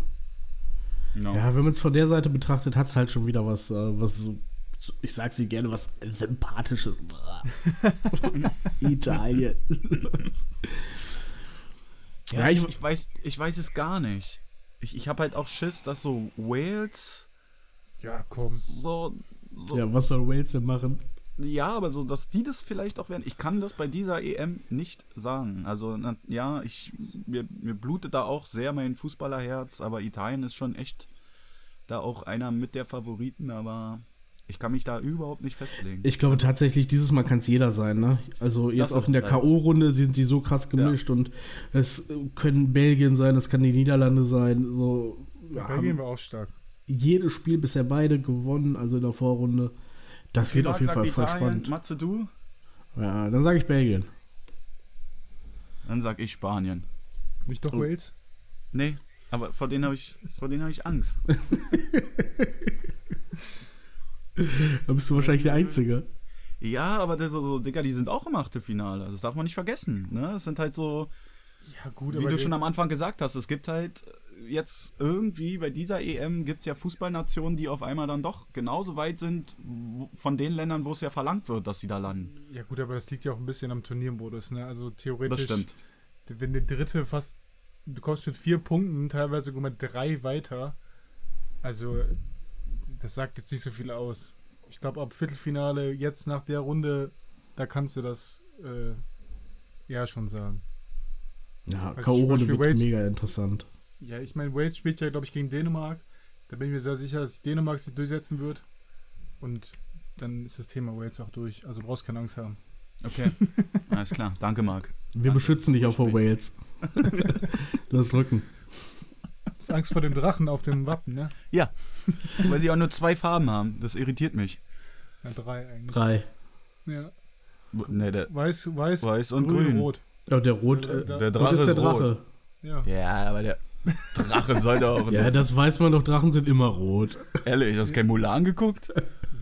Speaker 1: No.
Speaker 3: Ja, wenn man es von der Seite betrachtet, hat es halt schon wieder was, äh, was so, ich sag's dir gerne, was Sympathisches. [laughs] Italien. [laughs]
Speaker 1: Ja, ich, ich, weiß, ich weiß es gar nicht. Ich, ich habe halt auch Schiss, dass so Wales
Speaker 2: Ja, komm.
Speaker 1: so, so
Speaker 3: Ja, was soll Wales denn machen?
Speaker 1: Ja, aber so, dass die das vielleicht auch werden. Ich kann das bei dieser EM nicht sagen. Also, na, ja, ich, mir, mir blutet da auch sehr mein Fußballerherz, aber Italien ist schon echt da auch einer mit der Favoriten, aber ich kann mich da überhaupt nicht festlegen.
Speaker 3: Ich glaube tatsächlich, dieses Mal kann es jeder sein, ne? Also jetzt auch in der
Speaker 1: halt-
Speaker 3: K.O.-Runde sind sie so krass gemischt und es können Belgien sein, es kann die Niederlande sein. So, wir
Speaker 2: Belgien war auch stark.
Speaker 3: jedes Spiel bisher beide gewonnen, also in der Vorrunde. Das wird auf jeden Fall voll
Speaker 1: Italien,
Speaker 3: spannend.
Speaker 1: Matze, du?
Speaker 3: Ja, dann sage ich Belgien.
Speaker 1: Dann sag ich Spanien.
Speaker 2: Nicht doch
Speaker 3: Oh.
Speaker 2: Wales?
Speaker 1: Nee, aber vor denen habe ich, vor denen habe ich Angst. [laughs] [laughs]
Speaker 3: Da bist du wahrscheinlich der Einzige.
Speaker 1: Ja, aber das ist so, Digga, die sind auch im Achtelfinale. Das darf man nicht vergessen. Ne? Es sind halt so,
Speaker 2: Ja, gut,
Speaker 1: Wie du schon am Anfang gesagt hast, es gibt halt jetzt irgendwie bei dieser EM gibt es ja Fußballnationen, die auf einmal dann doch genauso weit sind wo, von den Ländern, wo es ja verlangt wird, dass sie da landen.
Speaker 2: Ja, gut, aber das liegt ja auch ein bisschen am Turniermodus, ne? Also theoretisch.
Speaker 1: Das stimmt.
Speaker 2: wenn der dritte fast, du kommst mit vier Punkten, teilweise sogar mit drei weiter. Also, das sagt jetzt nicht so viel aus. Ich glaube, ab Viertelfinale, jetzt nach der Runde, da kannst du das äh, ja schon sagen.
Speaker 3: Ja,
Speaker 2: Also
Speaker 3: K.O.-Runde wird
Speaker 2: Wales-
Speaker 3: mega interessant.
Speaker 2: Ja, ich meine, Wales spielt ja, glaube ich, gegen Dänemark. Da bin ich mir sehr sicher, dass Dänemark sich durchsetzen wird. Und dann ist das Thema Wales auch durch. Also brauchst keine Angst haben.
Speaker 1: Okay. [laughs] Alles klar. Danke, Marc.
Speaker 3: Wir
Speaker 1: Danke.
Speaker 3: beschützen dich auch vor Wales. [laughs] du hast Rücken.
Speaker 2: Hast Angst vor dem Drachen auf dem Wappen, ne?
Speaker 1: Weil sie auch nur zwei Farben haben. Das irritiert mich.
Speaker 2: Ja, drei eigentlich.
Speaker 3: Drei.
Speaker 2: Ja.
Speaker 1: Ne, der
Speaker 2: Weiß, weiß,
Speaker 1: Weiß und
Speaker 2: grün,
Speaker 1: grün.
Speaker 2: rot.
Speaker 3: Ja, der Rot,
Speaker 2: Der-
Speaker 3: äh,
Speaker 2: der-
Speaker 1: Der
Speaker 3: Rot
Speaker 1: Drache
Speaker 3: ist der
Speaker 1: ist rot.
Speaker 3: Drache.
Speaker 2: Ja.
Speaker 1: Ja, aber der Drache sollte auch. [laughs]
Speaker 3: Ja, das weiß man doch, Drachen sind immer rot.
Speaker 1: Ehrlich, hast du kein Mulan geguckt?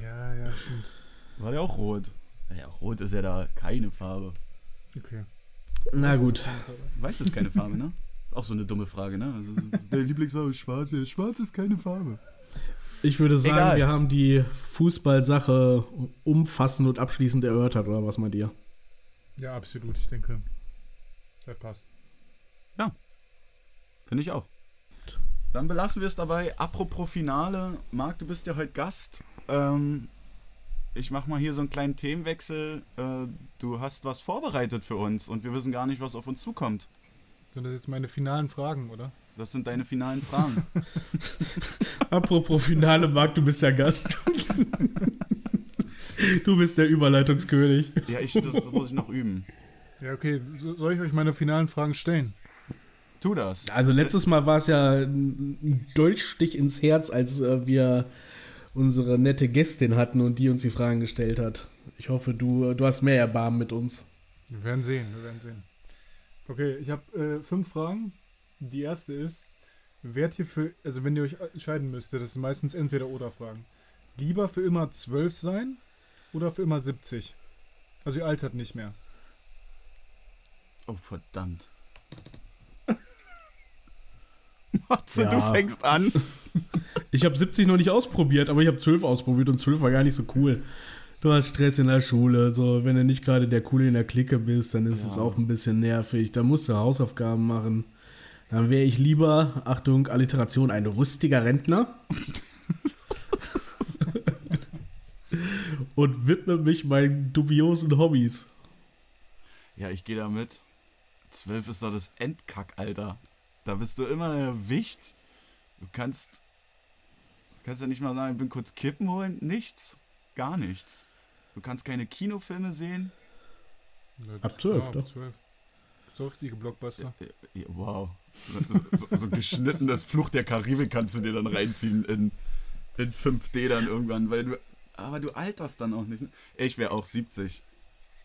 Speaker 2: Ja, ja, stimmt.
Speaker 1: War der auch rot? Ja, rot ist ja da keine Farbe.
Speaker 2: Okay.
Speaker 3: Na gut.
Speaker 1: Weißt du, ist keine Farbe, ne? Ist auch so eine dumme Frage, ne? Also, ist deine Lieblingsfarbe schwarz? Ja, schwarz ist keine Farbe.
Speaker 3: Ich würde sagen,
Speaker 1: Egal.
Speaker 3: wir haben die Fußballsache umfassend und abschließend erörtert, oder was meint ihr?
Speaker 2: Ja, absolut. Ich denke, das passt.
Speaker 1: Finde ich auch. Dann belassen wir es dabei. Apropos Finale. Marc, du bist ja heute Gast. Ähm, ich mache mal hier so einen kleinen Themenwechsel. Äh, du hast was vorbereitet für uns und wir wissen gar nicht, was auf uns zukommt.
Speaker 2: Sind das jetzt meine finalen Fragen, oder?
Speaker 1: Das sind deine finalen Fragen. [laughs]
Speaker 3: Apropos Finale, Marc, du bist ja Gast. [laughs] du bist der Überleitungskönig.
Speaker 1: ja, ich, das muss ich noch üben.
Speaker 2: Ja, okay. So, soll ich euch meine finalen Fragen stellen?
Speaker 1: Tu das.
Speaker 3: Also letztes Mal war es ja ein Dolchstich ins Herz, als äh, wir unsere nette Gästin hatten und die uns die Fragen gestellt hat. Ich hoffe, du, du hast mehr Erbarmen mit uns.
Speaker 2: Wir werden sehen, wir werden sehen. Okay, ich habe äh, fünf Fragen. Die erste ist, werdet ihr für, also wenn ihr euch entscheiden müsstet, das sind meistens entweder oder Fragen. Lieber für immer 12 sein oder für immer 70? Also ihr altert nicht mehr.
Speaker 1: Oh, verdammt. [laughs] Matze,
Speaker 3: Ja.
Speaker 1: du fängst an. [laughs]
Speaker 3: Ich habe 70 noch nicht ausprobiert, aber ich habe 12 ausprobiert und 12 war gar nicht so cool. Du hast Stress in der Schule, so wenn du nicht gerade der Coole in der Clique bist, dann ist
Speaker 1: Ja.
Speaker 3: es auch ein bisschen nervig. Da musst du Hausaufgaben machen. Dann wäre ich lieber, Achtung, Alliteration, ein rüstiger Rentner. [laughs] und widme mich meinen dubiosen Hobbys.
Speaker 1: Ja, ich gehe damit. 12 ist doch das Endkack-Alter. Da bist du immer erwischt. Du kannst. Du kannst ja nicht mal sagen, ich bin kurz kippen holen. Nichts. Gar nichts. Du kannst keine Kinofilme sehen.
Speaker 3: Ab 12,
Speaker 2: ab
Speaker 3: doch.
Speaker 2: 12. So richtige Blockbuster.
Speaker 1: Ja, Wow. So, so, so geschnittenes Fluch der Karibik kannst du dir dann reinziehen in, in 5D dann irgendwann, weil du. Aber du alterst dann auch nicht. Ne? Ich wäre auch 70.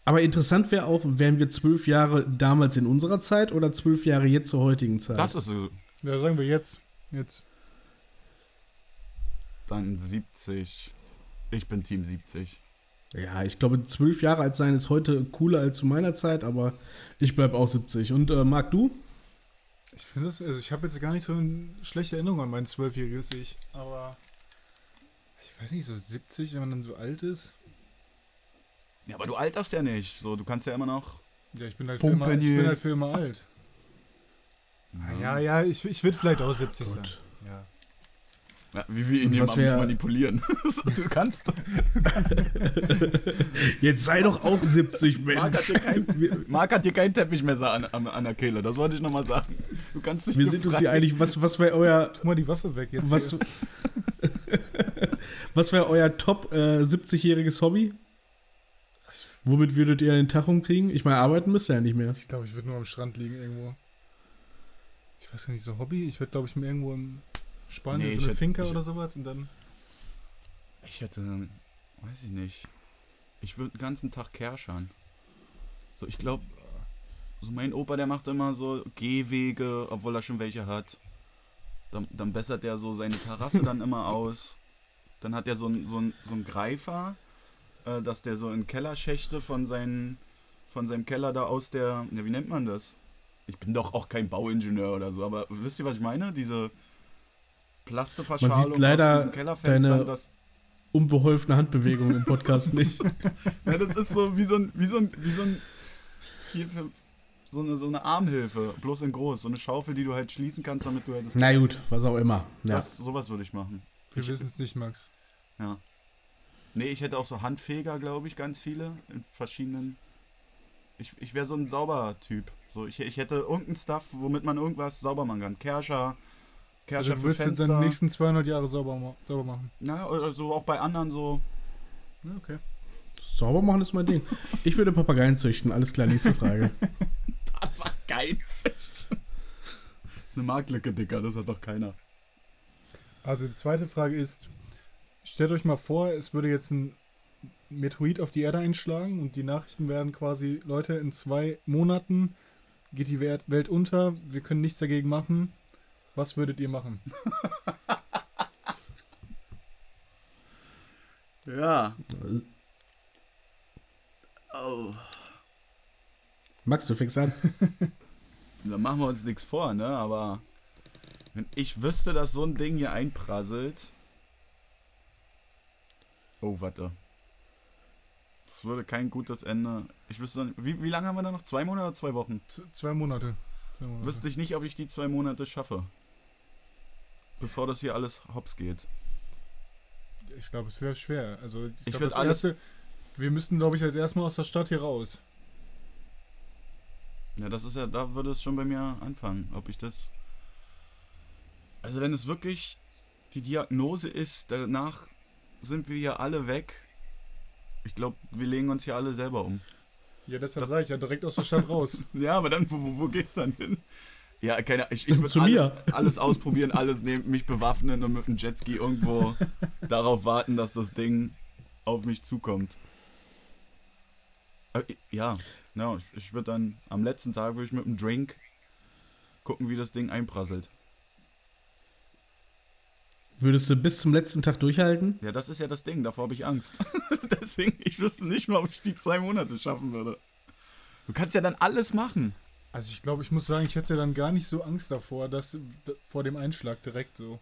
Speaker 3: Aber interessant wäre auch, wären wir zwölf Jahre damals in unserer Zeit oder zwölf Jahre jetzt zur heutigen Zeit?
Speaker 1: Das ist so.
Speaker 2: Ja, sagen wir jetzt. Jetzt.
Speaker 1: Dann 70. Ich bin Team 70.
Speaker 3: Ja, ich glaube, zwölf Jahre alt sein ist heute cooler als zu meiner Zeit, aber ich bleibe auch 70. Und äh, Marc, du?
Speaker 2: Ich finde es, also ich habe jetzt gar nicht so eine schlechte Erinnerung an mein zwölfjähriges Ich. Aber ich weiß nicht, so 70, wenn man dann so alt ist.
Speaker 1: Ja, aber du alterst ja nicht. So, du kannst ja immer noch.
Speaker 2: Ja, ich bin halt, für immer, ich bin halt für immer alt. Ah, Ja, ja, ich, ich würde vielleicht auch 70 sein.
Speaker 3: Gut.
Speaker 2: Ja.
Speaker 1: Ja, wie wir ihn
Speaker 3: Und
Speaker 1: hier
Speaker 3: was
Speaker 1: mal
Speaker 3: wär-
Speaker 1: manipulieren. [laughs] du kannst. [laughs]
Speaker 3: Jetzt sei doch auch 70,
Speaker 1: Marc hat,
Speaker 3: Mensch.
Speaker 1: kein, Marc hat dir kein Teppichmesser an, an, an der Kehle. Das wollte ich nochmal sagen. Du kannst dich
Speaker 3: Wir sind uns hier einig, was, was wäre euer,
Speaker 2: Tu mal die Waffe weg jetzt.
Speaker 3: was, [laughs] was wär euer Top äh, 70-jähriges Hobby? Womit würdet ihr den Tag rumkriegen? Ich meine, arbeiten müsst ihr ja nicht mehr.
Speaker 2: Ich glaube, ich würde nur am Strand liegen irgendwo. Ich weiß gar nicht, so Hobby. Ich würde, glaube ich, mir irgendwo in Spanien
Speaker 1: Nee,
Speaker 2: so eine Finca oder sowas und dann.
Speaker 1: Ich hätte. Weiß ich nicht. Ich würde den ganzen Tag kerschern. So, ich glaube. So, mein Opa, der macht immer so Gehwege, obwohl er schon welche hat. Dann, dann bessert er so seine Terrasse dann immer [laughs] aus. Dann hat er so einen so einen- so Greifer, äh, dass der so in Kellerschächte von, seinen, von seinem Keller da aus der. Ja, wie nennt man das? Ich bin doch auch kein Bauingenieur oder so, aber wisst ihr, was ich meine? Diese Plasteverschalung
Speaker 3: leider
Speaker 1: aus diesen Kellerfenstern,
Speaker 3: deine-
Speaker 1: das,
Speaker 3: Unbeholfene Handbewegung im Podcast [laughs] nicht.
Speaker 1: ja, das ist so wie so ein, wie so ein, wie so ein, hier für, so eine, so eine Armhilfe, bloß in groß, so eine Schaufel, die du halt schließen kannst, damit du halt das,
Speaker 3: Na gut, was auch immer. Ja.
Speaker 1: das sowas würde ich machen.
Speaker 2: Wir wissen es nicht, Max.
Speaker 1: Ja. Nee, ich hätte auch so Handfeger, glaube ich, ganz viele in verschiedenen. Ich, ich wäre so ein Saubertyp. So, ich, ich hätte irgendeinen Stuff, womit man irgendwas sauber machen kann. Kerscher, Kerscher
Speaker 2: Also, du
Speaker 1: für Fenster.
Speaker 2: deine nächsten 200 Jahre sauber, ma sauber machen.
Speaker 1: Na, oder so auch bei anderen so.
Speaker 2: Ja, okay.
Speaker 3: Sauber machen ist mein Ding. Ich würde Papageien züchten. Alles klar, nächste Frage. [laughs]
Speaker 1: Papageins. Das ist eine Marktlücke, Dicker, das hat doch keiner.
Speaker 2: Also die zweite Frage ist, stellt euch mal vor, es würde jetzt ein Meteorit auf die Erde einschlagen und die Nachrichten werden quasi, Leute, in zwei Monaten geht die Welt unter, wir können nichts dagegen machen. Was würdet ihr machen? [laughs]
Speaker 1: Ja. Oh.
Speaker 3: Max, du fängst an. [laughs]
Speaker 1: Da machen wir uns nichts vor, ne? Aber wenn ich wüsste, dass so ein Ding hier einprasselt. Oh, warte. Das würde kein gutes Ende. Ich wüsste nicht, wie, wie lange haben wir da noch? Zwei Monate oder zwei Wochen?
Speaker 2: Z zwei Monate. Zwei Monate.
Speaker 1: Wüsste ich nicht, ob ich die zwei Monate schaffe. Bevor das hier alles hops geht.
Speaker 2: Ich glaube, es wäre schwer. Also ich,
Speaker 1: Ich
Speaker 2: glaub,
Speaker 1: würd
Speaker 2: das
Speaker 1: alles-
Speaker 2: erste, wir müssten, glaube ich, als erstmal aus der Stadt hier raus.
Speaker 1: Ja, das ist ja, da würde es schon bei mir anfangen, ob ich das. Also wenn es wirklich die Diagnose ist, danach sind wir ja alle weg. Ich glaube, wir legen uns hier alle selber um.
Speaker 2: Ja, deshalb
Speaker 1: Das-
Speaker 2: sage ich ja direkt aus der Stadt raus. [laughs]
Speaker 1: Ja, aber dann, wo, wo, wo geht's dann hin? Ja, keine Ich, ich würde alles, alles ausprobieren, alles nehmen, mich bewaffnen und mit dem Jetski irgendwo [laughs] darauf warten, dass das Ding auf mich zukommt. I- Ja, ja ich, ich würde dann am letzten Tag würde ich mit dem Drink gucken, wie das Ding einprasselt.
Speaker 3: Würdest du bis zum letzten Tag durchhalten?
Speaker 1: Ja, das ist ja das Ding, davor habe ich Angst. [laughs] Deswegen, ich wüsste nicht mal, ob ich die zwei Monate schaffen würde. Du kannst ja dann alles machen.
Speaker 2: Also ich glaube, ich muss sagen, ich hätte dann gar nicht so Angst davor, dass vor dem Einschlag direkt so.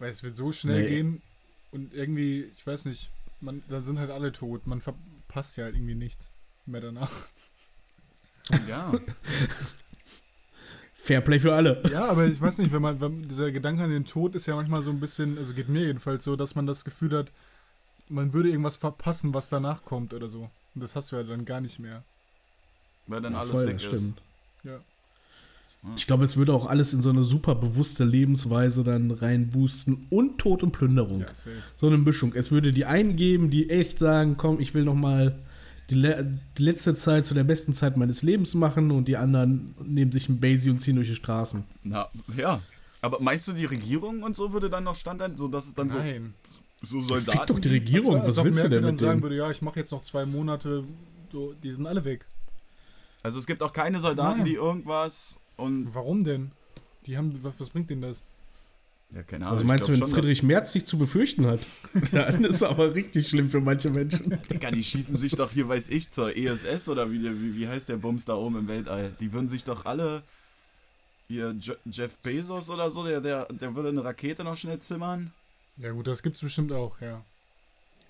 Speaker 2: Weil es wird so schnell
Speaker 3: Nee.
Speaker 2: gehen und irgendwie, ich weiß nicht, man, dann sind halt alle tot. Man verpasst ja halt irgendwie nichts mehr danach.
Speaker 1: Ja, [laughs]
Speaker 3: Fairplay für alle.
Speaker 2: Ja, aber ich weiß nicht, wenn man, wenn, dieser Gedanke an den Tod ist ja manchmal so ein bisschen, also geht mir jedenfalls so, dass man das Gefühl hat, man würde irgendwas verpassen, was danach kommt oder so. Und das hast du ja dann gar nicht mehr.
Speaker 1: Weil dann
Speaker 3: Ja,
Speaker 1: alles
Speaker 3: voll,
Speaker 1: weg
Speaker 3: das
Speaker 1: ist.
Speaker 3: stimmt.
Speaker 2: Ja.
Speaker 3: Ich glaube, es würde auch alles in so eine super bewusste Lebensweise dann reinboosten und Tod und Plünderung.
Speaker 2: Ja.
Speaker 3: So eine Mischung. Es würde die einen geben, die echt sagen, komm, ich will noch mal die, le die letzte Zeit zu der besten Zeit meines Lebens machen und die anderen nehmen sich ein Basie und ziehen durch die Straßen.
Speaker 1: Na, ja. Aber meinst du, die Regierung und so würde dann noch standhalten, so dass es dann so,
Speaker 2: Nein.
Speaker 1: so
Speaker 3: Fick
Speaker 1: Soldaten
Speaker 3: doch die? Regierung, was
Speaker 2: ob
Speaker 3: willst du denn
Speaker 2: dann
Speaker 3: mit
Speaker 2: sagen
Speaker 3: denen?
Speaker 2: würde, ja, ich mache jetzt noch zwei Monate, so, die sind alle weg.
Speaker 1: Also es gibt auch keine Soldaten,
Speaker 2: Nein.
Speaker 1: die irgendwas und
Speaker 2: Warum denn? Die haben, was, was bringt denen das?
Speaker 1: ja, keine Ahnung.
Speaker 3: Also meinst du, wenn
Speaker 1: schon,
Speaker 3: Friedrich Merz nichts zu befürchten hat? [laughs] Dann ist aber richtig schlimm für manche Menschen.
Speaker 1: Digga, die schießen sich doch hier, weiß ich, zur ESS oder wie, der- wie, wie heißt der Bums da oben im Weltall? Die würden sich doch alle hier Je Jeff Bezos oder so, der, der, der würde eine Rakete noch schnell zimmern.
Speaker 2: Ja gut, das gibt's bestimmt auch, ja.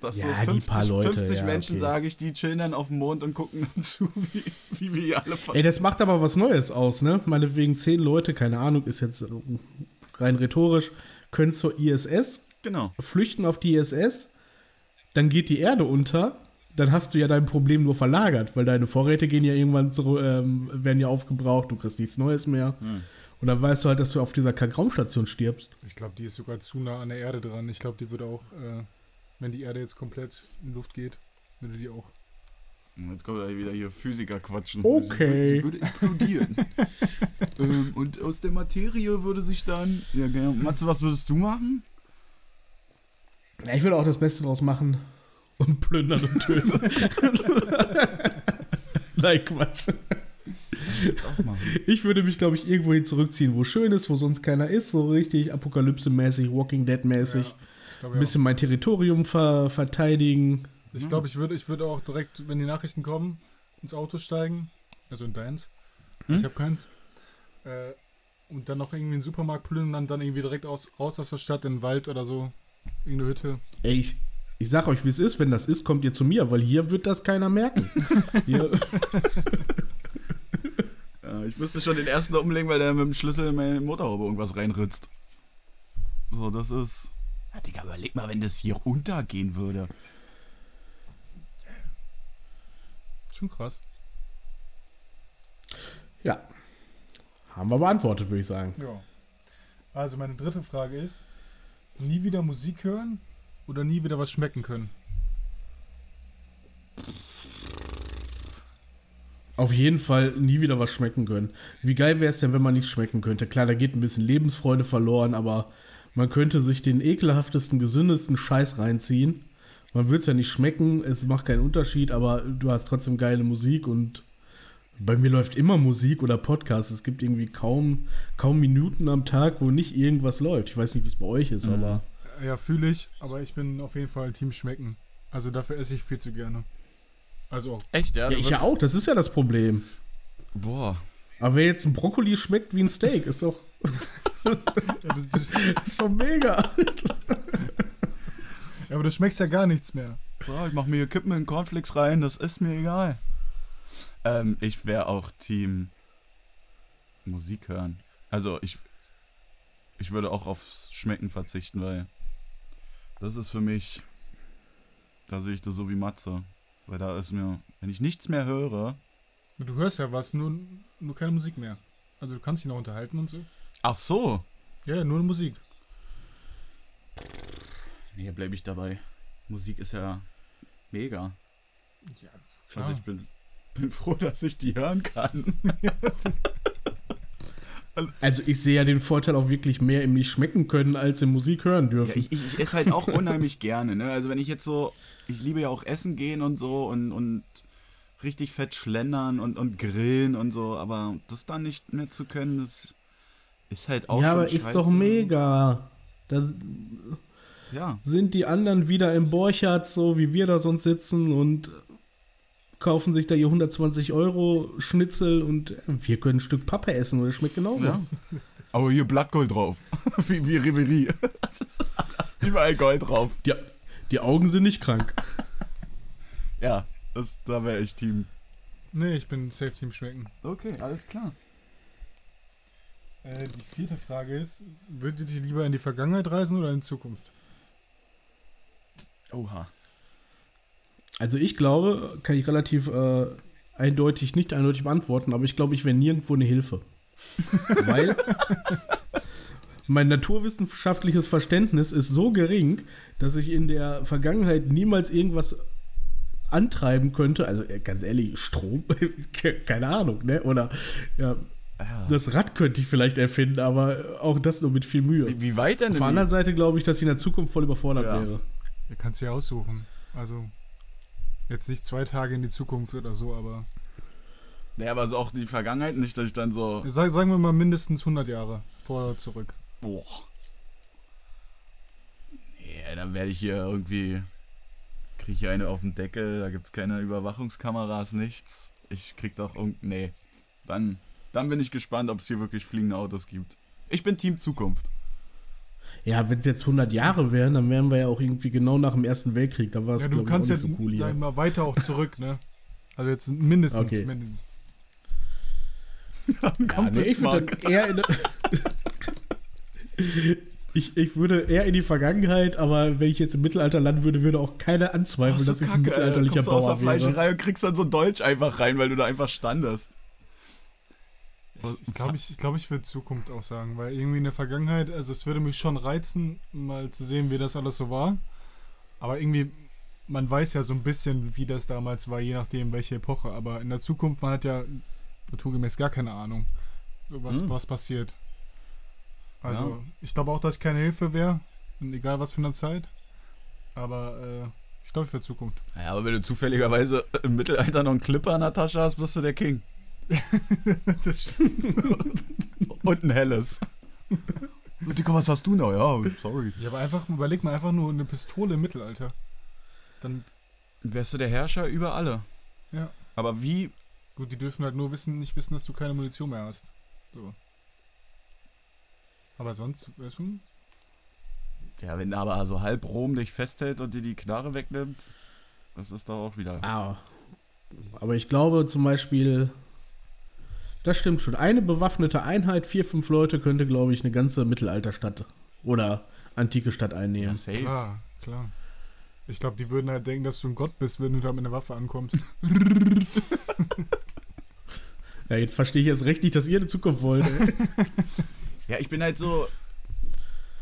Speaker 3: Ja,
Speaker 1: Dass so
Speaker 3: die
Speaker 1: 50,
Speaker 3: paar Leute,
Speaker 1: 50
Speaker 3: ja,
Speaker 1: Menschen,
Speaker 3: okay.
Speaker 1: sage ich, die chillen dann auf dem Mond und gucken dann [laughs] zu, wie, wie wir hier alle ver
Speaker 3: Ey, das macht aber was Neues aus, ne? Meinetwegen zehn Leute, keine Ahnung, ist jetzt rein rhetorisch, können zur ISS,
Speaker 1: Genau.
Speaker 3: flüchten auf die ISS, dann geht die Erde unter, dann hast du ja dein Problem nur verlagert, weil deine Vorräte gehen ja irgendwann zurück, ähm, werden ja aufgebraucht, du kriegst nichts Neues mehr.
Speaker 1: Hm.
Speaker 3: Und dann weißt du halt, dass du auf dieser Kack-Raumstation stirbst.
Speaker 2: Ich glaube, die ist sogar zu nah an der Erde dran. Ich glaube, die würde auch, äh, wenn die Erde jetzt komplett in Luft geht, würde die auch.
Speaker 1: Jetzt kommt er wieder hier Physiker quatschen.
Speaker 3: Okay.
Speaker 1: Sie würde, sie würde implodieren. [laughs] ähm, und aus der Materie würde sich dann. Ja, genau. Matze, was würdest du machen?
Speaker 3: Ja, ich würde auch das Beste draus machen und plündern und töten. [laughs] Nein, Quatsch.
Speaker 1: Auch machen.
Speaker 3: Ich würde mich, glaube ich, irgendwohin zurückziehen, wo schön ist, wo sonst keiner ist, so richtig Apokalypse-mäßig, Walking Dead-mäßig.
Speaker 2: Glaub,
Speaker 3: Ein bisschen mein Territorium ver verteidigen.
Speaker 2: Ich glaube, ich würde ich würde auch direkt, wenn die Nachrichten kommen, ins Auto steigen. Also in deins.
Speaker 1: Hm?
Speaker 2: Ich habe keins. Äh, und dann noch irgendwie einen Supermarkt plündern, dann irgendwie direkt aus, raus aus der Stadt in den Wald oder so. Irgendeine Hütte.
Speaker 3: Ey, ich, ich sag euch, wie es ist. Wenn das ist, kommt ihr zu mir, weil hier wird das keiner merken. [laughs] [laughs]
Speaker 1: Ja, ich müsste schon den ersten umlegen, weil der mit dem Schlüssel in meine Motorhaube irgendwas reinritzt. So, das ist. Ja, Digga, überleg mal, wenn das hier untergehen würde.
Speaker 2: Schon krass.
Speaker 3: ja. Haben wir beantwortet, würde ich sagen.
Speaker 2: Ja. Also meine dritte Frage ist, nie wieder Musik hören oder nie wieder was schmecken können?
Speaker 3: Auf jeden Fall nie wieder was schmecken können. Wie geil wäre es denn, wenn man nichts schmecken könnte? Klar, da geht ein bisschen Lebensfreude verloren, aber man könnte sich den ekelhaftesten, gesündesten Scheiß reinziehen. Man würde es ja nicht schmecken, es macht keinen Unterschied, aber du hast trotzdem geile Musik und bei mir läuft immer Musik oder Podcast. Es gibt irgendwie kaum, kaum Minuten am Tag, wo nicht irgendwas läuft. Ich weiß nicht, wie es bei euch ist,
Speaker 1: Mhm.
Speaker 3: aber.
Speaker 2: Ja, fühle ich, aber ich bin auf jeden Fall Team Schmecken. Also dafür esse ich viel zu gerne. Also auch.
Speaker 1: Echt, ja?
Speaker 3: Ja, ich ja auch, das ist ja das Problem.
Speaker 1: Boah.
Speaker 3: Aber wer jetzt ein Brokkoli schmeckt wie ein Steak, ist doch, [laughs]
Speaker 2: Ja, du,
Speaker 3: ist doch mega.
Speaker 2: ja, aber du schmeckst ja gar nichts mehr.
Speaker 1: Boah, ich mach mir hier Kippen in Cornflakes rein, das ist mir egal. Ähm, ich wäre auch Team Musik hören. Also ich, ich würde auch aufs Schmecken verzichten, weil das ist für mich, da sehe ich das so wie Matze. Weil da ist mir, wenn ich nichts mehr höre.
Speaker 2: Du hörst ja was, nur, nur keine Musik mehr. Also du kannst dich noch unterhalten und so.
Speaker 1: Ach so.
Speaker 2: Ja, ja, nur Musik.
Speaker 1: Nee, bleibe ich dabei. Musik ist ja mega.
Speaker 2: Ja,
Speaker 1: Also ich bin, bin froh, dass ich die hören kann. [laughs]
Speaker 3: Also ich sehe ja den Vorteil auch wirklich mehr im nicht schmecken können, als im Musik hören
Speaker 1: Ja,
Speaker 3: dürfen.
Speaker 1: ich, ich, ich esse halt auch [laughs] unheimlich gerne, ne? Also wenn ich jetzt so, ich liebe ja auch Essen gehen und so und, und richtig fett schlendern und, und grillen und so, aber das dann nicht mehr zu können, das ist halt auch
Speaker 3: ja,
Speaker 1: schon
Speaker 3: aber ist doch mega. Da
Speaker 1: Ja,
Speaker 3: sind die anderen wieder im Borchardt, so wie wir da sonst sitzen und kaufen sich da ihr 120 Euro Schnitzel und wir können ein Stück Pappe essen und es schmeckt genauso.
Speaker 1: ja. Aber hier Blattgold drauf. [laughs] wie, wie Reverie. [laughs] Überall Gold drauf.
Speaker 3: Die, die Augen sind nicht krank.
Speaker 1: Ja, das, da wäre ich Team.
Speaker 2: Nee, ich bin Safe Team Schmecken.
Speaker 1: Okay, alles klar.
Speaker 2: Äh, die vierte Frage ist, würdet ihr lieber in die Vergangenheit reisen oder in die Zukunft?
Speaker 1: Oha.
Speaker 3: Also ich glaube, kann ich relativ äh, eindeutig, nicht eindeutig beantworten, aber ich glaube, ich wäre nirgendwo eine Hilfe. [laughs] Weil mein naturwissenschaftliches Verständnis ist so gering, dass ich in der Vergangenheit niemals irgendwas antreiben könnte. Also äh, ganz ehrlich, Strom, [laughs] keine Ahnung, ne? Oder ja,
Speaker 1: Ja.
Speaker 3: das Rad könnte ich vielleicht erfinden, aber auch das nur mit viel Mühe.
Speaker 1: wie, wie weit denn?
Speaker 3: Auf der anderen Seite glaube ich, dass ich in der Zukunft voll überfordert
Speaker 1: Ja.
Speaker 3: wäre.
Speaker 2: Ihr kannst sie aussuchen. Also jetzt nicht zwei Tage in die Zukunft oder so, aber
Speaker 1: Nee, aber so auch die Vergangenheit, nicht, dass ich dann so.
Speaker 2: sag, sagen wir mal mindestens 100 Jahre vor oder zurück.
Speaker 1: Boah. Nee, dann werde ich hier irgendwie. Kriege ich hier eine auf den Deckel, da gibt's keine Überwachungskameras, nichts. Ich krieg doch irgend. Nee. Dann, dann bin ich gespannt, ob es hier wirklich fliegende Autos gibt. Ich bin Team Zukunft.
Speaker 3: Ja, wenn es jetzt 100 Jahre wären, dann wären wir ja auch irgendwie genau nach dem Ersten Weltkrieg. Da war es,
Speaker 2: Ja, du kannst jetzt
Speaker 3: so cool hier.
Speaker 2: mal weiter auch zurück, ne? Also jetzt mindestens,
Speaker 3: Okay.
Speaker 2: mindestens.
Speaker 1: Dann
Speaker 3: Ja,
Speaker 1: kommt
Speaker 3: nee, ich würde eher in [laughs] ich, ich würde eher in die Vergangenheit, aber wenn ich jetzt im Mittelalter landen würde, würde auch keiner anzweifeln,
Speaker 1: Ach, so
Speaker 3: dass ich ein
Speaker 1: Kacke,
Speaker 3: mittelalterlicher
Speaker 1: Alter. Kommst du aus
Speaker 3: Bauer
Speaker 1: der
Speaker 3: wäre.
Speaker 1: Fleischerei und kriegst dann so Deutsch einfach rein, weil du da einfach standest.
Speaker 2: Ich, glaube, ich, ich, glaub, ich würde Zukunft auch sagen, weil irgendwie in der Vergangenheit, also es würde mich schon reizen, mal zu sehen, wie das alles so war. Aber irgendwie, man weiß ja so ein bisschen, wie das damals war, je nachdem, welche Epoche. Aber in der Zukunft, man hat ja naturgemäß gar keine Ahnung, was,
Speaker 1: Hm.
Speaker 2: was passiert. Also,
Speaker 1: Ja.
Speaker 2: ich glaube auch, dass ich keine Hilfe wäre, egal was für eine Zeit. Aber äh, ich glaube, ich wäre Zukunft.
Speaker 1: Ja, aber wenn du zufälligerweise im Mittelalter noch einen Clipper in der Tasche hast, bist du der King. [laughs]
Speaker 2: das stimmt.
Speaker 1: Und ein helles. So, Dicker, was hast du noch? Ja, sorry.
Speaker 2: Ja, aber einfach, überleg mal einfach nur eine Pistole im Mittelalter. Dann,
Speaker 1: Wärst du der Herrscher über alle.
Speaker 2: ja.
Speaker 1: Aber wie
Speaker 2: Gut, die dürfen halt nur wissen, nicht wissen, dass du keine Munition mehr hast. So. Aber sonst wäre schon.
Speaker 1: Ja, wenn aber so halb Rom dich festhält und dir die Knarre wegnimmt, das ist doch auch wieder.
Speaker 3: Ah, aber ich glaube zum Beispiel, das stimmt schon. Eine bewaffnete Einheit, vier, fünf Leute, könnte, glaube ich, eine ganze Mittelalterstadt oder antike Stadt
Speaker 1: Ja,
Speaker 3: einnehmen.
Speaker 1: safe.
Speaker 2: Klar, klar. Ich glaube, die würden halt denken, dass du ein Gott bist, wenn du da mit einer Waffe ankommst. [laughs] [laughs]
Speaker 3: Ja, jetzt verstehe ich erst recht nicht, dass ihr eine Zukunft wollt. ey.
Speaker 1: Ja, ich bin halt so.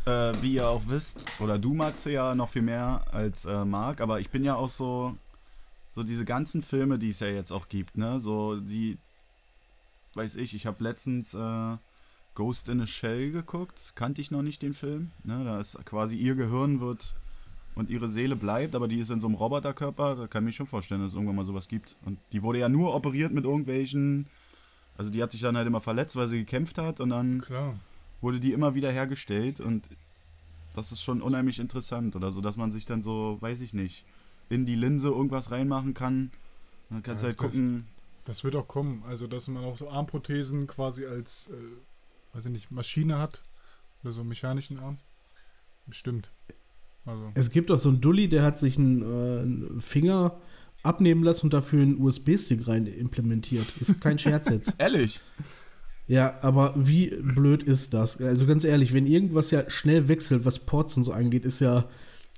Speaker 1: äh, wie ihr auch wisst, oder du Matze ja noch viel mehr als äh, Marc, aber ich bin ja auch so, so diese ganzen Filme, die es ja jetzt auch gibt, ne? So die, weiß ich, ich habe letztens äh, Ghost in a Shell geguckt, kannte ich noch nicht den Film, ne? Da ist quasi ihr Gehirn wird und ihre Seele bleibt, aber die ist in so einem Roboterkörper, da kann ich mir schon vorstellen, dass es irgendwann mal sowas gibt. Und die wurde ja nur operiert mit irgendwelchen, also die hat sich dann halt immer verletzt, weil sie gekämpft hat und dann
Speaker 2: Klar.
Speaker 1: wurde die immer wieder hergestellt und das ist schon unheimlich interessant oder so, dass man sich dann so, weiß ich nicht, in die Linse irgendwas reinmachen kann. Dann kannst du
Speaker 2: Ja,
Speaker 1: halt
Speaker 2: das-
Speaker 1: gucken.
Speaker 2: Das wird auch kommen. Also, dass man auch so Armprothesen quasi als, äh, weiß ich nicht, Maschine hat. Oder so einen mechanischen Arm. Bestimmt. Also,
Speaker 3: Es gibt auch so einen Dulli, der hat sich einen, äh, einen Finger abnehmen lassen und dafür einen USB-Stick rein implementiert. Ist kein Scherz [laughs] jetzt.
Speaker 1: Ehrlich?
Speaker 3: Ja, aber wie blöd ist das? Also ganz ehrlich, wenn irgendwas ja schnell wechselt, was Ports und so angeht, ist ja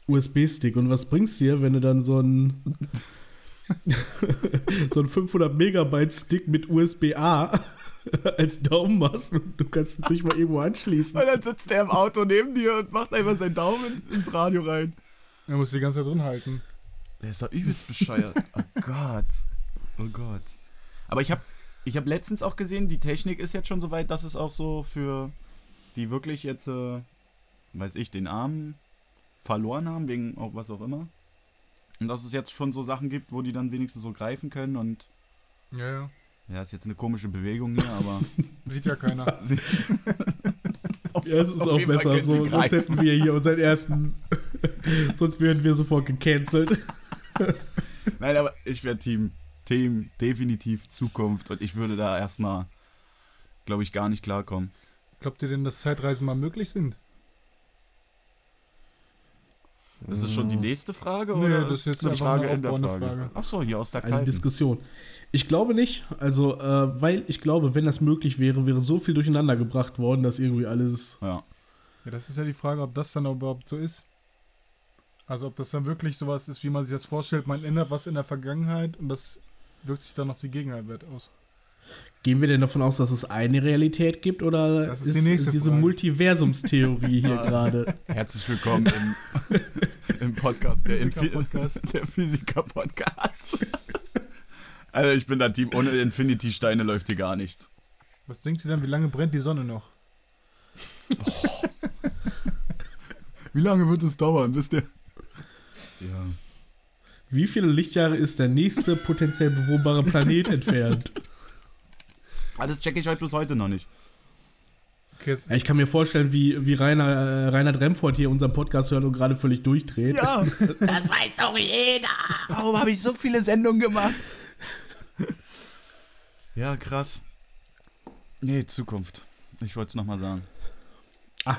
Speaker 3: USB-Stick. Und was bringt's dir, wenn du dann so ein [laughs] so ein 500 Megabyte Stick mit USB-A [laughs] als Daumen hast und du kannst ihn nicht mal irgendwo anschließen?
Speaker 1: Und dann sitzt der im Auto neben dir und macht einfach seinen Daumen ins Radio rein.
Speaker 2: er muss die ganze Zeit drin halten.
Speaker 1: Der ist doch übelst bescheuert. oh Gott. Oh Gott. Aber ich habe ich hab letztens auch gesehen, die Technik ist jetzt schon so weit, dass es auch so für die wirklich jetzt, äh, weiß ich, den Arm verloren haben, wegen auch was auch immer. Und dass es jetzt schon so Sachen gibt, wo die dann wenigstens so greifen können und
Speaker 2: Ja, ja.
Speaker 1: ja, ist jetzt eine komische Bewegung hier, aber. [laughs]
Speaker 2: Sieht ja keiner. [laughs]
Speaker 3: Ja, es ist
Speaker 1: Auf
Speaker 3: auch
Speaker 1: jeden Fall
Speaker 3: besser
Speaker 1: können
Speaker 3: so, sonst
Speaker 1: greifen.
Speaker 3: hätten wir hier unseren ersten, [laughs] sonst wären wir sofort gecancelt.
Speaker 1: Nein, aber ich wäre Team, Team definitiv Zukunft und ich würde da erstmal, glaube ich, gar nicht klarkommen.
Speaker 2: Glaubt ihr denn, dass Zeitreisen mal möglich sind?
Speaker 1: Ist das schon die nächste Frage?
Speaker 2: Nee,
Speaker 1: oder
Speaker 2: das ist jetzt eine
Speaker 1: in der
Speaker 2: aufbauende Frage.
Speaker 1: Achso, hier aus der
Speaker 3: Eine
Speaker 1: kalten.
Speaker 3: Diskussion. Ich glaube nicht, also, äh, weil ich glaube, wenn das möglich wäre, wäre so viel durcheinander gebracht worden, dass irgendwie alles.
Speaker 1: Ja.
Speaker 2: Ja, das ist ja die Frage, ob das dann überhaupt so ist. Also ob das dann wirklich sowas ist, wie man sich das vorstellt. Man ändert was in der Vergangenheit und das wirkt sich dann auf die Gegenwart aus.
Speaker 3: Gehen wir denn davon aus, dass es eine Realität gibt oder
Speaker 2: Das ist die nächste
Speaker 3: diese
Speaker 2: Frage.
Speaker 3: Multiversumstheorie hier [laughs] gerade?
Speaker 1: Herzlich willkommen im, im Podcast, der,
Speaker 2: Physiker-Podcast. [laughs]
Speaker 1: der Physiker-Podcast. Also ich bin da Team, ohne Infinity-Steine läuft hier gar nichts.
Speaker 2: Was denkt ihr dann, wie lange brennt die Sonne noch?
Speaker 1: Wie lange wird es dauern, bis der... Ja.
Speaker 3: Wie viele Lichtjahre ist der nächste potenziell bewohnbare Planet entfernt?
Speaker 1: Das checke ich heute bis heute noch nicht.
Speaker 3: Ja, Ich kann mir vorstellen, wie, wie Rainer, äh, Reinhard Remford hier unseren Podcast hört und gerade völlig durchdreht.
Speaker 1: Ja, [laughs]
Speaker 4: Das weiß doch jeder.
Speaker 1: warum habe ich so viele Sendungen gemacht? Ja, krass. Nee, Zukunft. Ich wollte es nochmal sagen.
Speaker 3: Ah,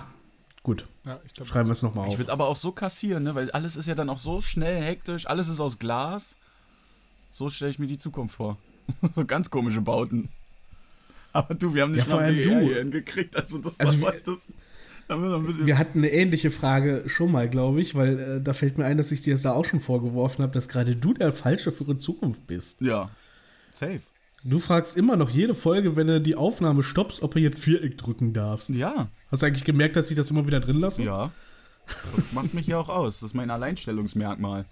Speaker 3: gut.
Speaker 2: ja, ich glaub,
Speaker 3: Schreiben wir es nochmal
Speaker 1: Ich
Speaker 3: auf.
Speaker 1: würde aber auch so kassieren, ne? weil alles ist ja dann auch so schnell, hektisch, alles ist aus Glas. So stelle ich mir die Zukunft vor. [laughs] so ganz komische Bauten. Aber du, wir haben nicht
Speaker 3: Ja,
Speaker 1: mal WR hier hingekriegt, also das
Speaker 3: Also
Speaker 1: war
Speaker 3: wir-
Speaker 1: das. Wir.
Speaker 3: Wir hatten eine ähnliche Frage schon mal, glaube ich, weil äh, da fällt mir ein, dass ich dir das da auch schon vorgeworfen habe, dass gerade du der Falsche für die Zukunft bist.
Speaker 1: ja. Safe.
Speaker 3: Du fragst immer noch jede Folge, wenn du die Aufnahme stoppst, ob du jetzt Viereck drücken darfst.
Speaker 1: Ja.
Speaker 3: Hast du eigentlich gemerkt, dass ich das immer wieder drin lasse?
Speaker 1: Ja. Das macht mich ja auch aus. Das ist mein Alleinstellungsmerkmal.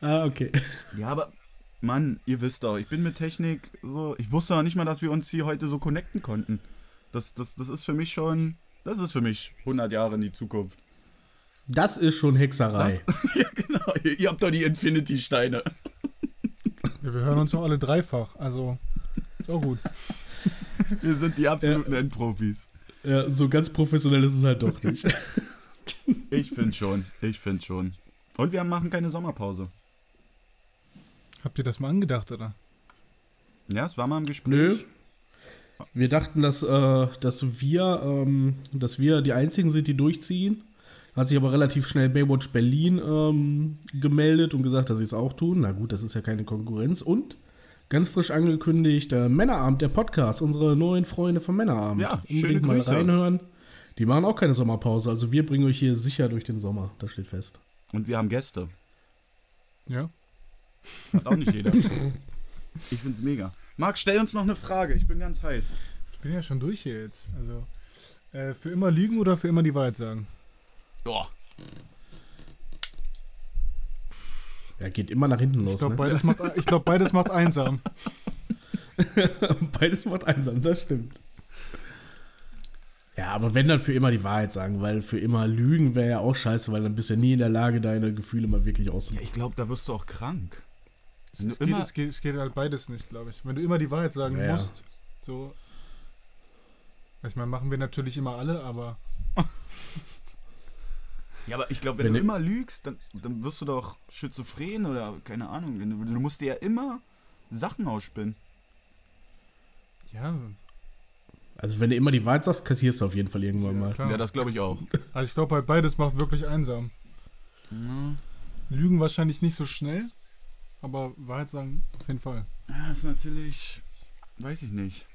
Speaker 3: Ah, okay.
Speaker 1: Ja, aber Mann, ihr wisst doch, ich bin mit Technik so. Ich wusste auch nicht mal, dass wir uns hier heute so connecten konnten. Das, das, das ist für mich schon. Das ist für mich 100 Jahre in die Zukunft.
Speaker 3: Das ist schon Hexerei. [laughs]
Speaker 1: ja, genau. Ihr, ihr habt doch die Infinity-Steine.
Speaker 2: ja, wir hören uns noch alle dreifach. Also, ist auch gut.
Speaker 1: Wir sind die absoluten Endprofis.
Speaker 3: Ja, so ganz professionell ist es halt doch nicht.
Speaker 1: Ich finde schon. Ich finde schon. Und wir machen keine Sommerpause.
Speaker 2: Habt ihr das mal angedacht, oder?
Speaker 1: Ja, es war mal im Gespräch.
Speaker 3: Nö. Wir dachten, dass, äh, dass, wir, ähm, dass wir die Einzigen sind, die durchziehen. Hat sich aber relativ schnell Baywatch Berlin ähm, gemeldet und gesagt, dass sie es auch tun. Na gut, das ist ja keine Konkurrenz. Und ganz frisch angekündigt, äh, Männerabend, der Podcast, unsere neuen Freunde vom Männerabend.
Speaker 1: Ja, schöne
Speaker 3: Unbedingt mal
Speaker 1: Grüße.
Speaker 3: reinhören. Die machen auch keine Sommerpause. Also wir bringen euch hier sicher durch den Sommer. Das steht fest.
Speaker 1: Und wir haben Gäste.
Speaker 2: Ja.
Speaker 1: Hat auch nicht jeder. ich find's mega. Marc, stell uns noch eine Frage. Ich bin ganz heiß.
Speaker 2: Ich bin ja schon durch hier jetzt. Also, äh, für immer lügen oder für immer die Wahrheit sagen?
Speaker 1: Ja.
Speaker 3: Ja, geht immer nach hinten
Speaker 2: Ich
Speaker 3: los.
Speaker 2: glaube,
Speaker 3: Ne?
Speaker 2: beides, macht, ich glaub, beides macht einsam. [laughs]
Speaker 3: Beides macht einsam, das stimmt. Ja, aber wenn dann für immer die Wahrheit sagen, weil für immer lügen wäre ja auch scheiße, weil dann bist du ja nie in der Lage, deine Gefühle mal wirklich
Speaker 1: Ja,
Speaker 3: auszudrücken.
Speaker 1: ich glaube, da wirst du auch krank. Wenn
Speaker 2: Es
Speaker 1: du
Speaker 2: geht,
Speaker 1: immer-
Speaker 2: es, geht, es geht halt beides nicht, glaube ich. Wenn du immer die Wahrheit sagen
Speaker 3: Ja,
Speaker 2: musst, so. Ich meine, machen wir natürlich immer alle, aber [laughs]
Speaker 1: Ja, aber ich glaube, wenn,
Speaker 3: Wenn
Speaker 1: du immer lügst, dann, dann wirst du doch schizophren oder keine Ahnung. Du, du musst dir ja immer Sachen ausspinnen.
Speaker 2: ja,
Speaker 3: Also wenn du immer die Wahrheit sagst, kassierst du auf jeden Fall irgendwann
Speaker 2: ja
Speaker 3: mal.
Speaker 2: klar.
Speaker 1: Ja, das glaube ich auch.
Speaker 2: also ich glaube, halt beides macht wirklich einsam. Lügen wahrscheinlich nicht so schnell, aber Wahrheit sagen auf jeden Fall.
Speaker 1: Ja, ist natürlich. Weiß ich nicht.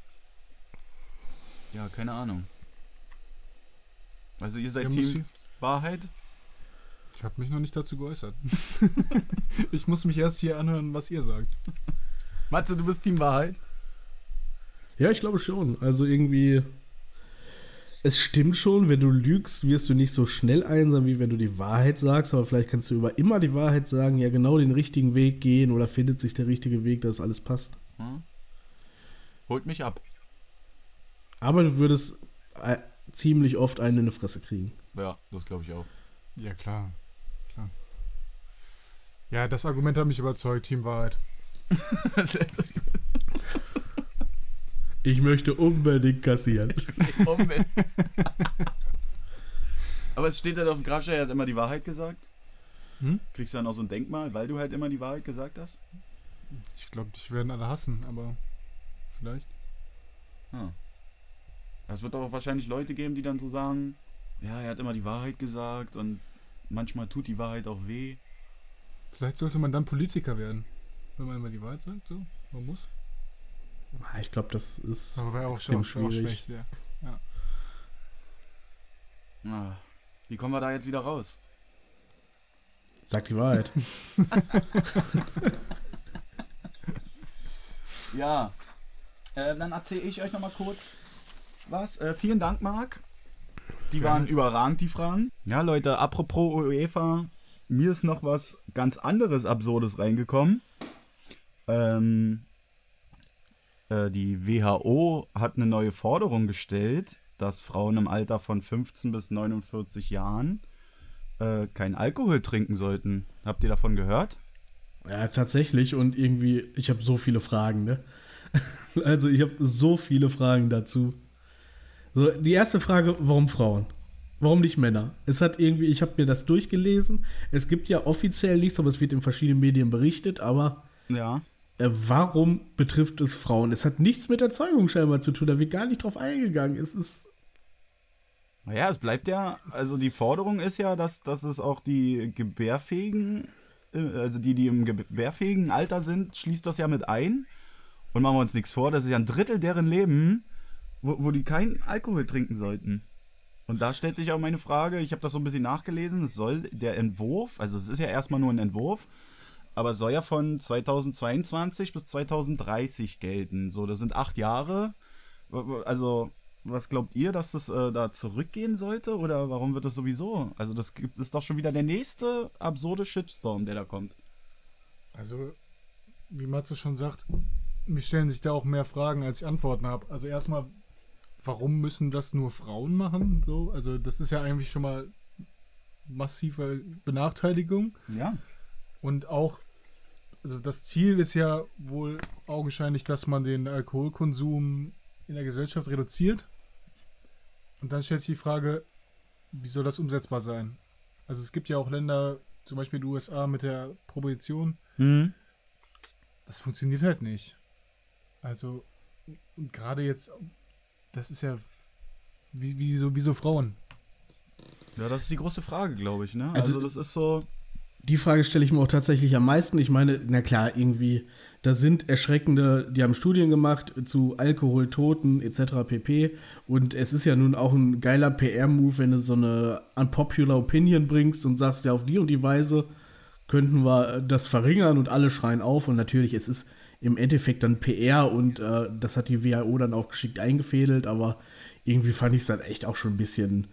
Speaker 1: Ja, keine Ahnung. Also, ihr
Speaker 2: Ja,
Speaker 1: seid
Speaker 2: muss
Speaker 1: Team Wahrheit?
Speaker 2: Ich, ich habe mich noch nicht dazu geäußert. [laughs] ich muss mich erst hier anhören, was ihr sagt.
Speaker 1: Matze, du bist Team Wahrheit?
Speaker 3: Ja, ich glaube schon. Also irgendwie. Es stimmt schon, wenn du lügst, wirst du nicht so schnell einsam, wie wenn du die Wahrheit sagst, aber vielleicht kannst du über immer die Wahrheit sagen, ja genau den richtigen Weg gehen oder findet sich der richtige Weg, dass alles passt.
Speaker 1: Hm? Holt mich ab.
Speaker 3: Aber du würdest äh, ziemlich oft einen in die Fresse kriegen.
Speaker 1: Ja, das glaube ich auch.
Speaker 2: Ja, klar. klar. Ja, das Argument hat mich überzeugt, Team Wahrheit. [laughs]
Speaker 3: Ich möchte unbedingt kassieren. [laughs]
Speaker 1: Aber es steht halt auf dem Grabstein, er hat immer die Wahrheit gesagt.
Speaker 2: Hm?
Speaker 1: Kriegst du dann auch so ein Denkmal, weil du halt immer die Wahrheit gesagt hast?
Speaker 2: Ich glaube, dich werden alle hassen, aber vielleicht.
Speaker 1: Ah. Es wird doch wahrscheinlich Leute geben, die dann so sagen, ja, er hat immer die Wahrheit gesagt und manchmal tut die Wahrheit auch weh.
Speaker 2: Vielleicht sollte man dann Politiker werden. Wenn man immer die Wahrheit sagt, so. Man muss.
Speaker 3: Ah, Ich glaube, das ist
Speaker 2: Aber wäre auch, schon,
Speaker 3: schwierig.
Speaker 2: schlecht, ja.
Speaker 1: Ah. Wie kommen wir da jetzt wieder raus?
Speaker 3: Sag die Wahrheit. [laughs]
Speaker 1: Ja, äh, dann erzähle ich euch nochmal kurz was. Äh, vielen Dank, Marc. Die
Speaker 2: Gerne.
Speaker 1: waren überragend, die Fragen. Ja, Leute, apropos UEFA, mir ist noch was ganz anderes Absurdes reingekommen. Ähm, äh, die WHO hat eine neue Forderung gestellt, dass Frauen im Alter von 15 bis 49 Jahren äh, kein Alkohol trinken sollten. Habt ihr davon gehört?
Speaker 3: Ja, tatsächlich. Und irgendwie, ich habe so viele Fragen, ne? [laughs] Also, ich habe so viele Fragen dazu. So, die erste Frage, warum Frauen? Warum nicht Männer? Es hat irgendwie, ich habe mir das durchgelesen. Es gibt ja offiziell nichts, aber es wird in verschiedenen Medien berichtet. Aber
Speaker 1: Ja.
Speaker 3: Äh, warum betrifft es Frauen? Es hat nichts mit der Zeugung scheinbar zu tun. Da wird gar nicht drauf eingegangen. Es ist.
Speaker 1: Naja, es bleibt ja, also die Forderung ist ja, dass, dass es auch die Gebärfähigen, äh, also die, die im gebärfähigen Alter sind, schließt das ja mit ein. Und machen wir uns nichts vor, das ist ja ein Drittel deren Leben, wo, wo die keinen Alkohol trinken sollten. Und da stellt sich auch meine Frage, ich habe das so ein bisschen nachgelesen, es soll der Entwurf, also es ist ja erstmal nur ein Entwurf, aber soll ja von 2022 bis 2030 gelten. So, das sind acht Jahre. Also, was glaubt ihr, dass das äh, da zurückgehen sollte? Oder warum wird das sowieso? Also, das gibt, ist doch schon wieder der nächste absurde Shitstorm, der da kommt.
Speaker 2: Also, wie Matze schon sagt, mir stellen sich da auch mehr Fragen, als ich Antworten habe. Also erstmal, warum müssen das nur Frauen machen? So, also das ist ja eigentlich schon mal massive Benachteiligung.
Speaker 1: Ja.
Speaker 2: Und auch, also das Ziel ist ja wohl augenscheinlich, dass man den Alkoholkonsum in der Gesellschaft reduziert. Und dann stellt sich die Frage, wie soll das umsetzbar sein? Also es gibt ja auch Länder, zum Beispiel die USA mit der Prohibition,
Speaker 1: Mhm.
Speaker 2: das funktioniert halt nicht. Also, und gerade jetzt, das ist ja wie, wie, so, wie so Frauen.
Speaker 1: Ja, das ist die große Frage, glaube ich, ne?
Speaker 3: Also-
Speaker 1: Also, das ist so.
Speaker 3: Die Frage stelle ich mir auch tatsächlich am meisten. Ich meine, na klar, irgendwie, da sind erschreckende, die haben Studien gemacht zu Alkoholtoten etc. pp. Und es ist ja nun auch ein geiler PR-Move, wenn du so eine unpopular Opinion bringst und sagst, ja, auf die und die Weise könnten wir das verringern und alle schreien auf. Und natürlich, es ist im Endeffekt dann PR und äh, das hat die WHO dann auch geschickt eingefädelt, aber irgendwie fand ich es dann echt auch schon ein bisschen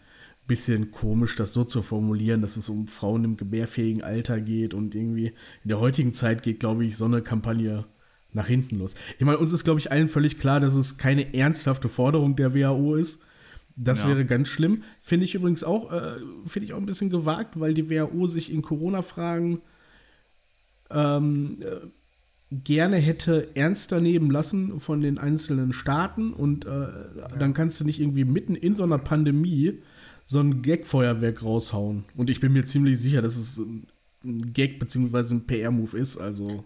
Speaker 3: bisschen komisch, das so zu formulieren, dass es um Frauen im gebärfähigen Alter geht und irgendwie in der heutigen Zeit geht, glaube ich, so eine Kampagne nach hinten los. Ich meine, uns ist, glaube ich, allen völlig klar, dass es keine ernsthafte Forderung der WHO ist. Das
Speaker 1: Ja.
Speaker 3: wäre ganz schlimm. Finde ich übrigens auch, äh, finde ich auch ein bisschen gewagt, weil die WHO sich in Corona-Fragen ähm, äh, gerne hätte ernster nehmen lassen von den einzelnen Staaten und äh, dann kannst du nicht irgendwie mitten in so einer Pandemie so ein Gag-Feuerwerk raushauen. Und ich bin mir ziemlich sicher, dass es ein Gag bzw. ein PR-Move ist. Also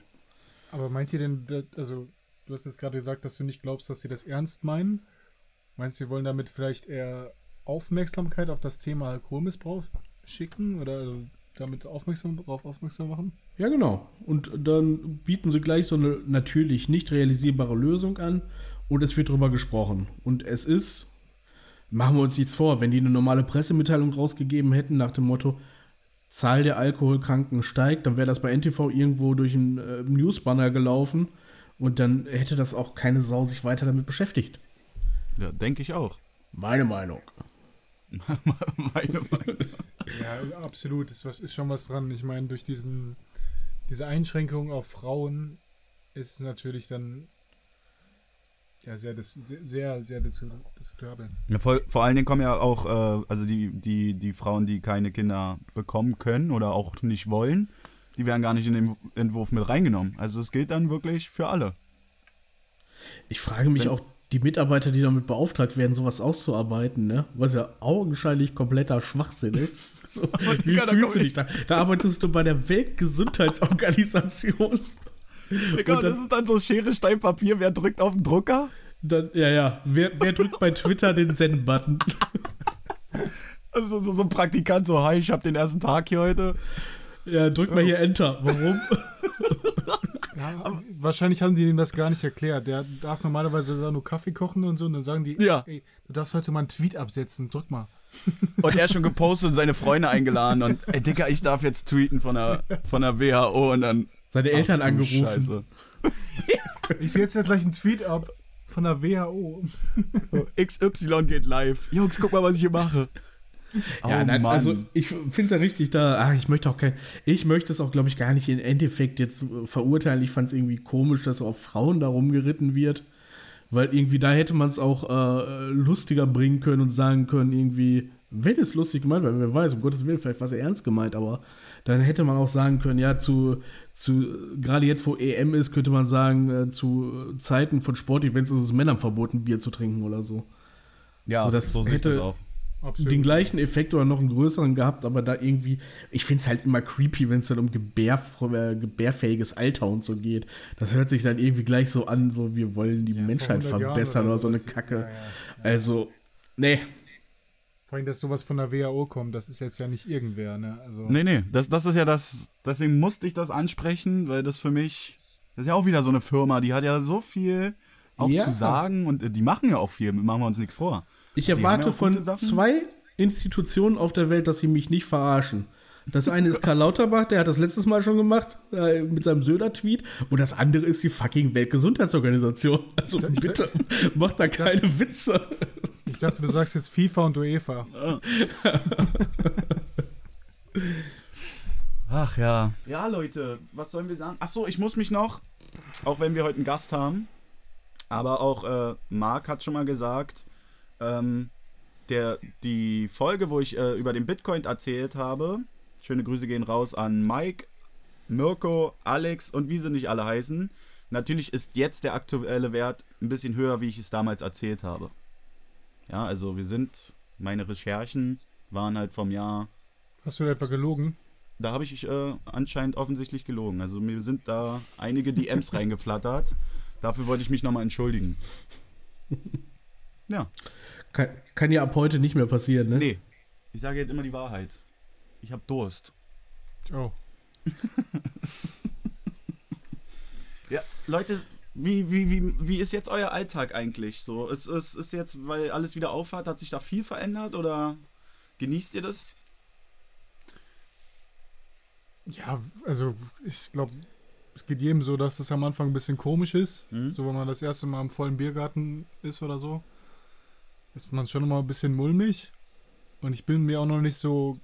Speaker 2: Aber meint ihr denn, also du hast jetzt gerade gesagt, dass du nicht glaubst, dass sie das ernst meinen? Meinst du, sie wollen damit vielleicht eher Aufmerksamkeit auf das Thema Alkoholmissbrauch schicken oder also damit aufmerksam darauf aufmerksam machen?
Speaker 3: Ja, genau. Und dann bieten sie gleich so eine natürlich nicht realisierbare Lösung an und es wird drüber gesprochen. Und es ist, machen wir uns nichts vor, wenn die eine normale Pressemitteilung rausgegeben hätten nach dem Motto, Zahl der Alkoholkranken steigt, dann wäre das bei NTV irgendwo durch einen äh, Newsbanner gelaufen und dann hätte das auch keine Sau sich weiter damit beschäftigt.
Speaker 1: Ja, denke ich auch.
Speaker 3: Meine Meinung. [laughs]
Speaker 1: Meine Meinung.
Speaker 2: Ja, absolut. Ist, was, ist schon was dran. Ich meine, durch diesen, diese Einschränkung auf Frauen ist es natürlich dann ja sehr, dis- sehr, sehr, sehr dis- diskutabel.
Speaker 1: Ja, vor, vor allen Dingen kommen ja auch, äh, also die, die, die Frauen, die keine Kinder bekommen können oder auch nicht wollen, die werden gar nicht in den Entwurf mit reingenommen. Also es gilt dann wirklich für alle.
Speaker 3: Ich frage mich
Speaker 1: Wenn-
Speaker 3: auch, die Mitarbeiter, die damit beauftragt werden, sowas auszuarbeiten, ne? was ja augenscheinlich kompletter Schwachsinn ist. [laughs] So, wie fühlst du dich da? Da arbeitest du bei der Weltgesundheitsorganisation. [laughs] [laughs]
Speaker 1: Digga,
Speaker 3: Und
Speaker 1: das ist dann so Schere, Stein, Papier, wer drückt auf den Drucker?
Speaker 3: Dann, ja, ja. Wer, wer drückt bei Twitter den Send-Button? [laughs]
Speaker 1: Also so, so ein Praktikant, so, hi, ich hab den ersten Tag hier heute.
Speaker 3: Ja, drück mal hier Enter. Warum? [laughs]
Speaker 2: Ja, wahrscheinlich haben die ihm das gar nicht erklärt. Der darf normalerweise da nur Kaffee kochen und so und dann sagen die,
Speaker 1: Ja.
Speaker 2: ey, du darfst heute mal einen Tweet absetzen, drück mal.
Speaker 1: Und er schon gepostet und seine Freunde eingeladen und, ey, Digga, ich darf jetzt tweeten von der, von der WHO und dann.
Speaker 3: Seine Eltern
Speaker 1: Ach
Speaker 3: angerufen.
Speaker 1: Scheiße. [laughs]
Speaker 2: Ich setze jetzt gleich einen Tweet ab von der WHO.
Speaker 1: XY geht live. Jungs, guck mal, was ich hier mache. [laughs]
Speaker 3: Ja,
Speaker 1: Oh,
Speaker 3: nein, also ich finde es ja richtig da, ach, ich möchte auch kein, ich möchte es auch, glaube ich, gar nicht im Endeffekt jetzt äh, verurteilen. Ich fand es irgendwie komisch, dass so auf Frauen da rumgeritten wird, weil irgendwie da hätte man es auch äh, lustiger bringen können und sagen können, irgendwie, wenn es lustig gemeint war, wer weiß, um Gottes Willen, vielleicht war es ja ernst gemeint, aber dann hätte man auch sagen können, ja, zu, zu gerade jetzt, wo EM ist, könnte man sagen, äh, zu Zeiten von Sportevents ist es Männern verboten, Bier zu trinken oder so.
Speaker 1: ja,
Speaker 3: so, das
Speaker 1: ich
Speaker 3: hätte-
Speaker 1: auch.
Speaker 2: Absolut.
Speaker 3: den gleichen Effekt oder noch einen größeren gehabt, aber da irgendwie, ich finde es halt immer creepy, wenn es dann um gebär, äh, gebärfähiges Alter und so geht. Das hört sich dann irgendwie gleich so an, so wir wollen die
Speaker 2: Ja,
Speaker 3: Menschheit
Speaker 2: 100 Jahren
Speaker 3: verbessern oder, so eine. Kacke.
Speaker 2: Ja, ja.
Speaker 3: Also, nee.
Speaker 2: Vor allem, dass sowas von der WHO kommt, das ist jetzt ja nicht irgendwer, ne? Also,
Speaker 1: Nee, nee, das, das ist ja das, deswegen musste ich das ansprechen, weil das für mich, das ist ja auch wieder so eine Firma, die hat ja so viel auch
Speaker 3: Ja.
Speaker 1: zu sagen und äh, die machen ja auch viel, machen wir uns nichts vor.
Speaker 3: Ich
Speaker 1: Sie
Speaker 3: erwarte
Speaker 1: ja
Speaker 3: von zwei Institutionen auf der Welt, dass sie mich nicht verarschen. Das eine ist Karl Lauterbach, der hat das letztes Mal schon gemacht, äh, mit seinem Söder-Tweet. Und das andere ist die fucking Weltgesundheitsorganisation. Also bitte, macht da keine Witze.
Speaker 2: Ich dachte, du sagst jetzt FIFA und UEFA. [laughs]
Speaker 1: Ach ja. Ja, Leute, was sollen wir sagen? Ach so, ich muss mich noch, auch wenn wir heute einen Gast haben, aber auch äh, Marc hat schon mal gesagt, ähm, der, die Folge, wo ich äh, über den Bitcoin erzählt habe, schöne Grüße gehen raus an Mike, Mirko, Alex und wie sie nicht alle heißen. Natürlich ist jetzt der aktuelle Wert ein bisschen höher, wie ich es damals erzählt habe. Ja, also wir sind, meine Recherchen waren halt vom Jahr
Speaker 2: Hast du etwa gelogen?
Speaker 1: da habe ich äh, anscheinend offensichtlich gelogen. Also mir sind da einige DMs [laughs] reingeflattert. Dafür wollte ich mich nochmal entschuldigen. Ja.
Speaker 3: Kann, kann ja ab heute nicht mehr passieren, ne?
Speaker 1: Nee. Ich sage jetzt immer die Wahrheit. Ich habe Durst.
Speaker 2: Oh. [laughs]
Speaker 1: Ja, Leute, wie, wie, wie, wie ist jetzt euer Alltag eigentlich? So, ist, ist, ist jetzt, weil alles wieder aufhat, hat sich da viel verändert oder genießt ihr das?
Speaker 2: Ja, also ich glaube, es geht jedem so, dass es am Anfang ein bisschen komisch ist.
Speaker 1: Mhm.
Speaker 2: So, wenn man das erste Mal im vollen Biergarten ist oder so, ist man schon immer ein bisschen mulmig. Und ich bin mir auch noch nicht so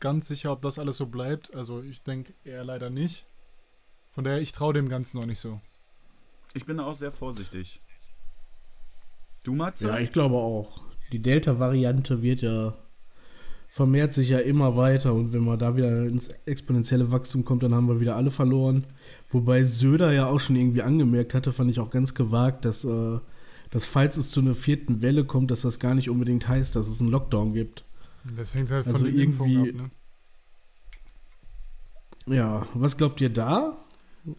Speaker 2: ganz sicher, ob das alles so bleibt. Also ich denke eher leider nicht. Von daher, ich traue dem Ganzen noch nicht so.
Speaker 1: Ich bin da auch sehr vorsichtig. Du, Matze?
Speaker 3: Ja, ich glaube auch. Die Delta-Variante wird ja vermehrt sich ja immer weiter und wenn man da wieder ins exponentielle Wachstum kommt, dann haben wir wieder alle verloren. Wobei Söder ja auch schon irgendwie angemerkt hatte, fand ich auch ganz gewagt, dass, äh, dass falls es zu einer vierten Welle kommt, dass das gar nicht unbedingt heißt, dass es einen Lockdown gibt.
Speaker 2: Das hängt halt
Speaker 3: Also
Speaker 2: von den Impfungen ab,
Speaker 3: irgendwie-
Speaker 2: ne?
Speaker 3: Ja, was glaubt ihr da?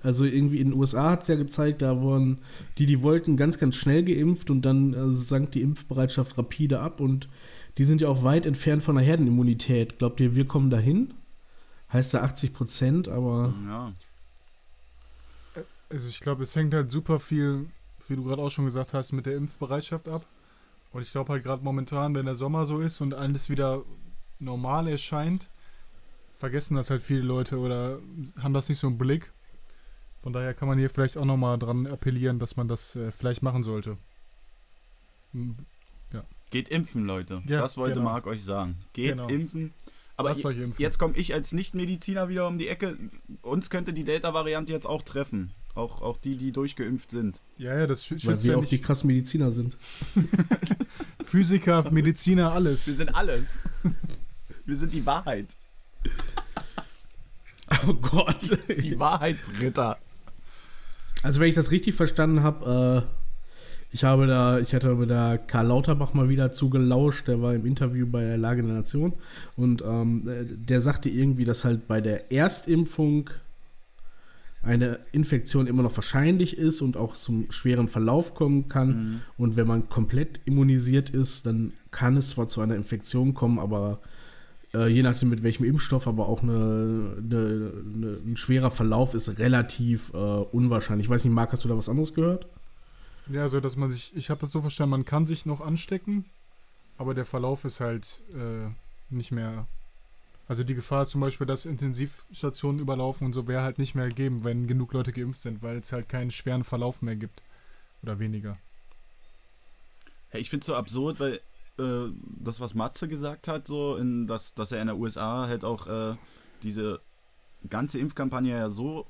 Speaker 3: Also irgendwie in den USA hat es ja gezeigt, da wurden die, die wollten, ganz, ganz schnell geimpft und dann äh, sank die Impfbereitschaft rapide ab und die sind ja auch weit entfernt von der Herdenimmunität. Glaubt ihr, wir kommen dahin? Heißt ja 80 Prozent, aber
Speaker 1: Ja.
Speaker 2: Also ich glaube, es hängt halt super viel, wie du gerade auch schon gesagt hast, mit der Impfbereitschaft ab. Und ich glaube halt gerade momentan, wenn der Sommer so ist und alles wieder normal erscheint, vergessen das halt viele Leute oder haben das nicht so im Blick. Von daher kann man hier vielleicht auch nochmal dran appellieren, dass man das äh, vielleicht machen sollte. Hm,
Speaker 1: Geht impfen, Leute.
Speaker 2: Ja,
Speaker 1: das wollte
Speaker 2: genau.
Speaker 1: Marc euch sagen. Geht
Speaker 2: Genau.
Speaker 1: impfen. Aber
Speaker 2: Lasst
Speaker 1: je-
Speaker 2: euch impfen.
Speaker 1: jetzt komme ich als Nicht-Mediziner wieder um die Ecke. Uns könnte die Delta-Variante jetzt auch treffen. Auch, auch die, die durchgeimpft sind.
Speaker 2: Ja, ja, das schü-
Speaker 3: weil
Speaker 2: schützt
Speaker 3: wir
Speaker 2: ja
Speaker 3: auch die krassen Mediziner sind. [laughs]
Speaker 2: Physiker, Mediziner, alles.
Speaker 1: Wir sind alles. Wir sind die Wahrheit.
Speaker 3: Oh Gott.
Speaker 1: Die Wahrheitsritter.
Speaker 3: Also wenn ich das richtig verstanden habe, äh, ich habe da, ich hatte da Karl Lauterbach mal wieder zugelauscht, der war im Interview bei der Lage der Nation. Und ähm, äh, der sagte irgendwie, dass halt bei der Erstimpfung eine Infektion immer noch wahrscheinlich ist und auch zum schweren Verlauf kommen kann. Und wenn man komplett immunisiert ist, dann kann es zwar zu einer Infektion kommen, aber äh, je nachdem mit welchem Impfstoff, aber auch eine, eine, eine, ein schwerer Verlauf ist relativ äh, unwahrscheinlich. Ich weiß nicht, Marc, hast du da was anderes gehört?
Speaker 2: Ja, so dass man sich, ich habe das so verstanden, man kann sich noch anstecken, aber der Verlauf ist halt äh, nicht mehr. Also die Gefahr ist zum Beispiel, dass Intensivstationen überlaufen und so wäre halt nicht mehr gegeben, wenn genug Leute geimpft sind, weil es halt keinen schweren Verlauf mehr gibt. Oder weniger.
Speaker 1: Hey, ich finde es so absurd, weil äh, das, was Matze gesagt hat, so, in, dass, dass er in der USA halt auch äh, diese ganze Impfkampagne ja so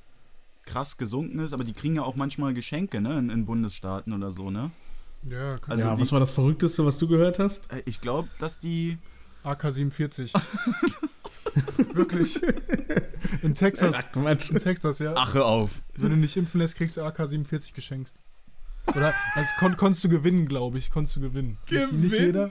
Speaker 1: krass gesunken ist, aber die kriegen ja auch manchmal Geschenke, ne, in, in Bundesstaaten oder so, ne?
Speaker 2: Ja, kann
Speaker 1: Also
Speaker 3: ja,
Speaker 1: die-
Speaker 3: was war das Verrückteste, was du gehört hast?
Speaker 1: Äh, Ich glaube, dass die.
Speaker 2: AK-47. [laughs] Wirklich. In Texas.
Speaker 3: Quatsch.
Speaker 2: In Texas, ja.
Speaker 1: Ach, hör auf.
Speaker 2: Wenn du nicht impfen lässt, kriegst du AK-47 geschenkt. Oder also kon konntest du gewinnen, glaube ich. Konntest du gewinnen. Nicht, nicht
Speaker 1: Gewinnen?
Speaker 2: jeder.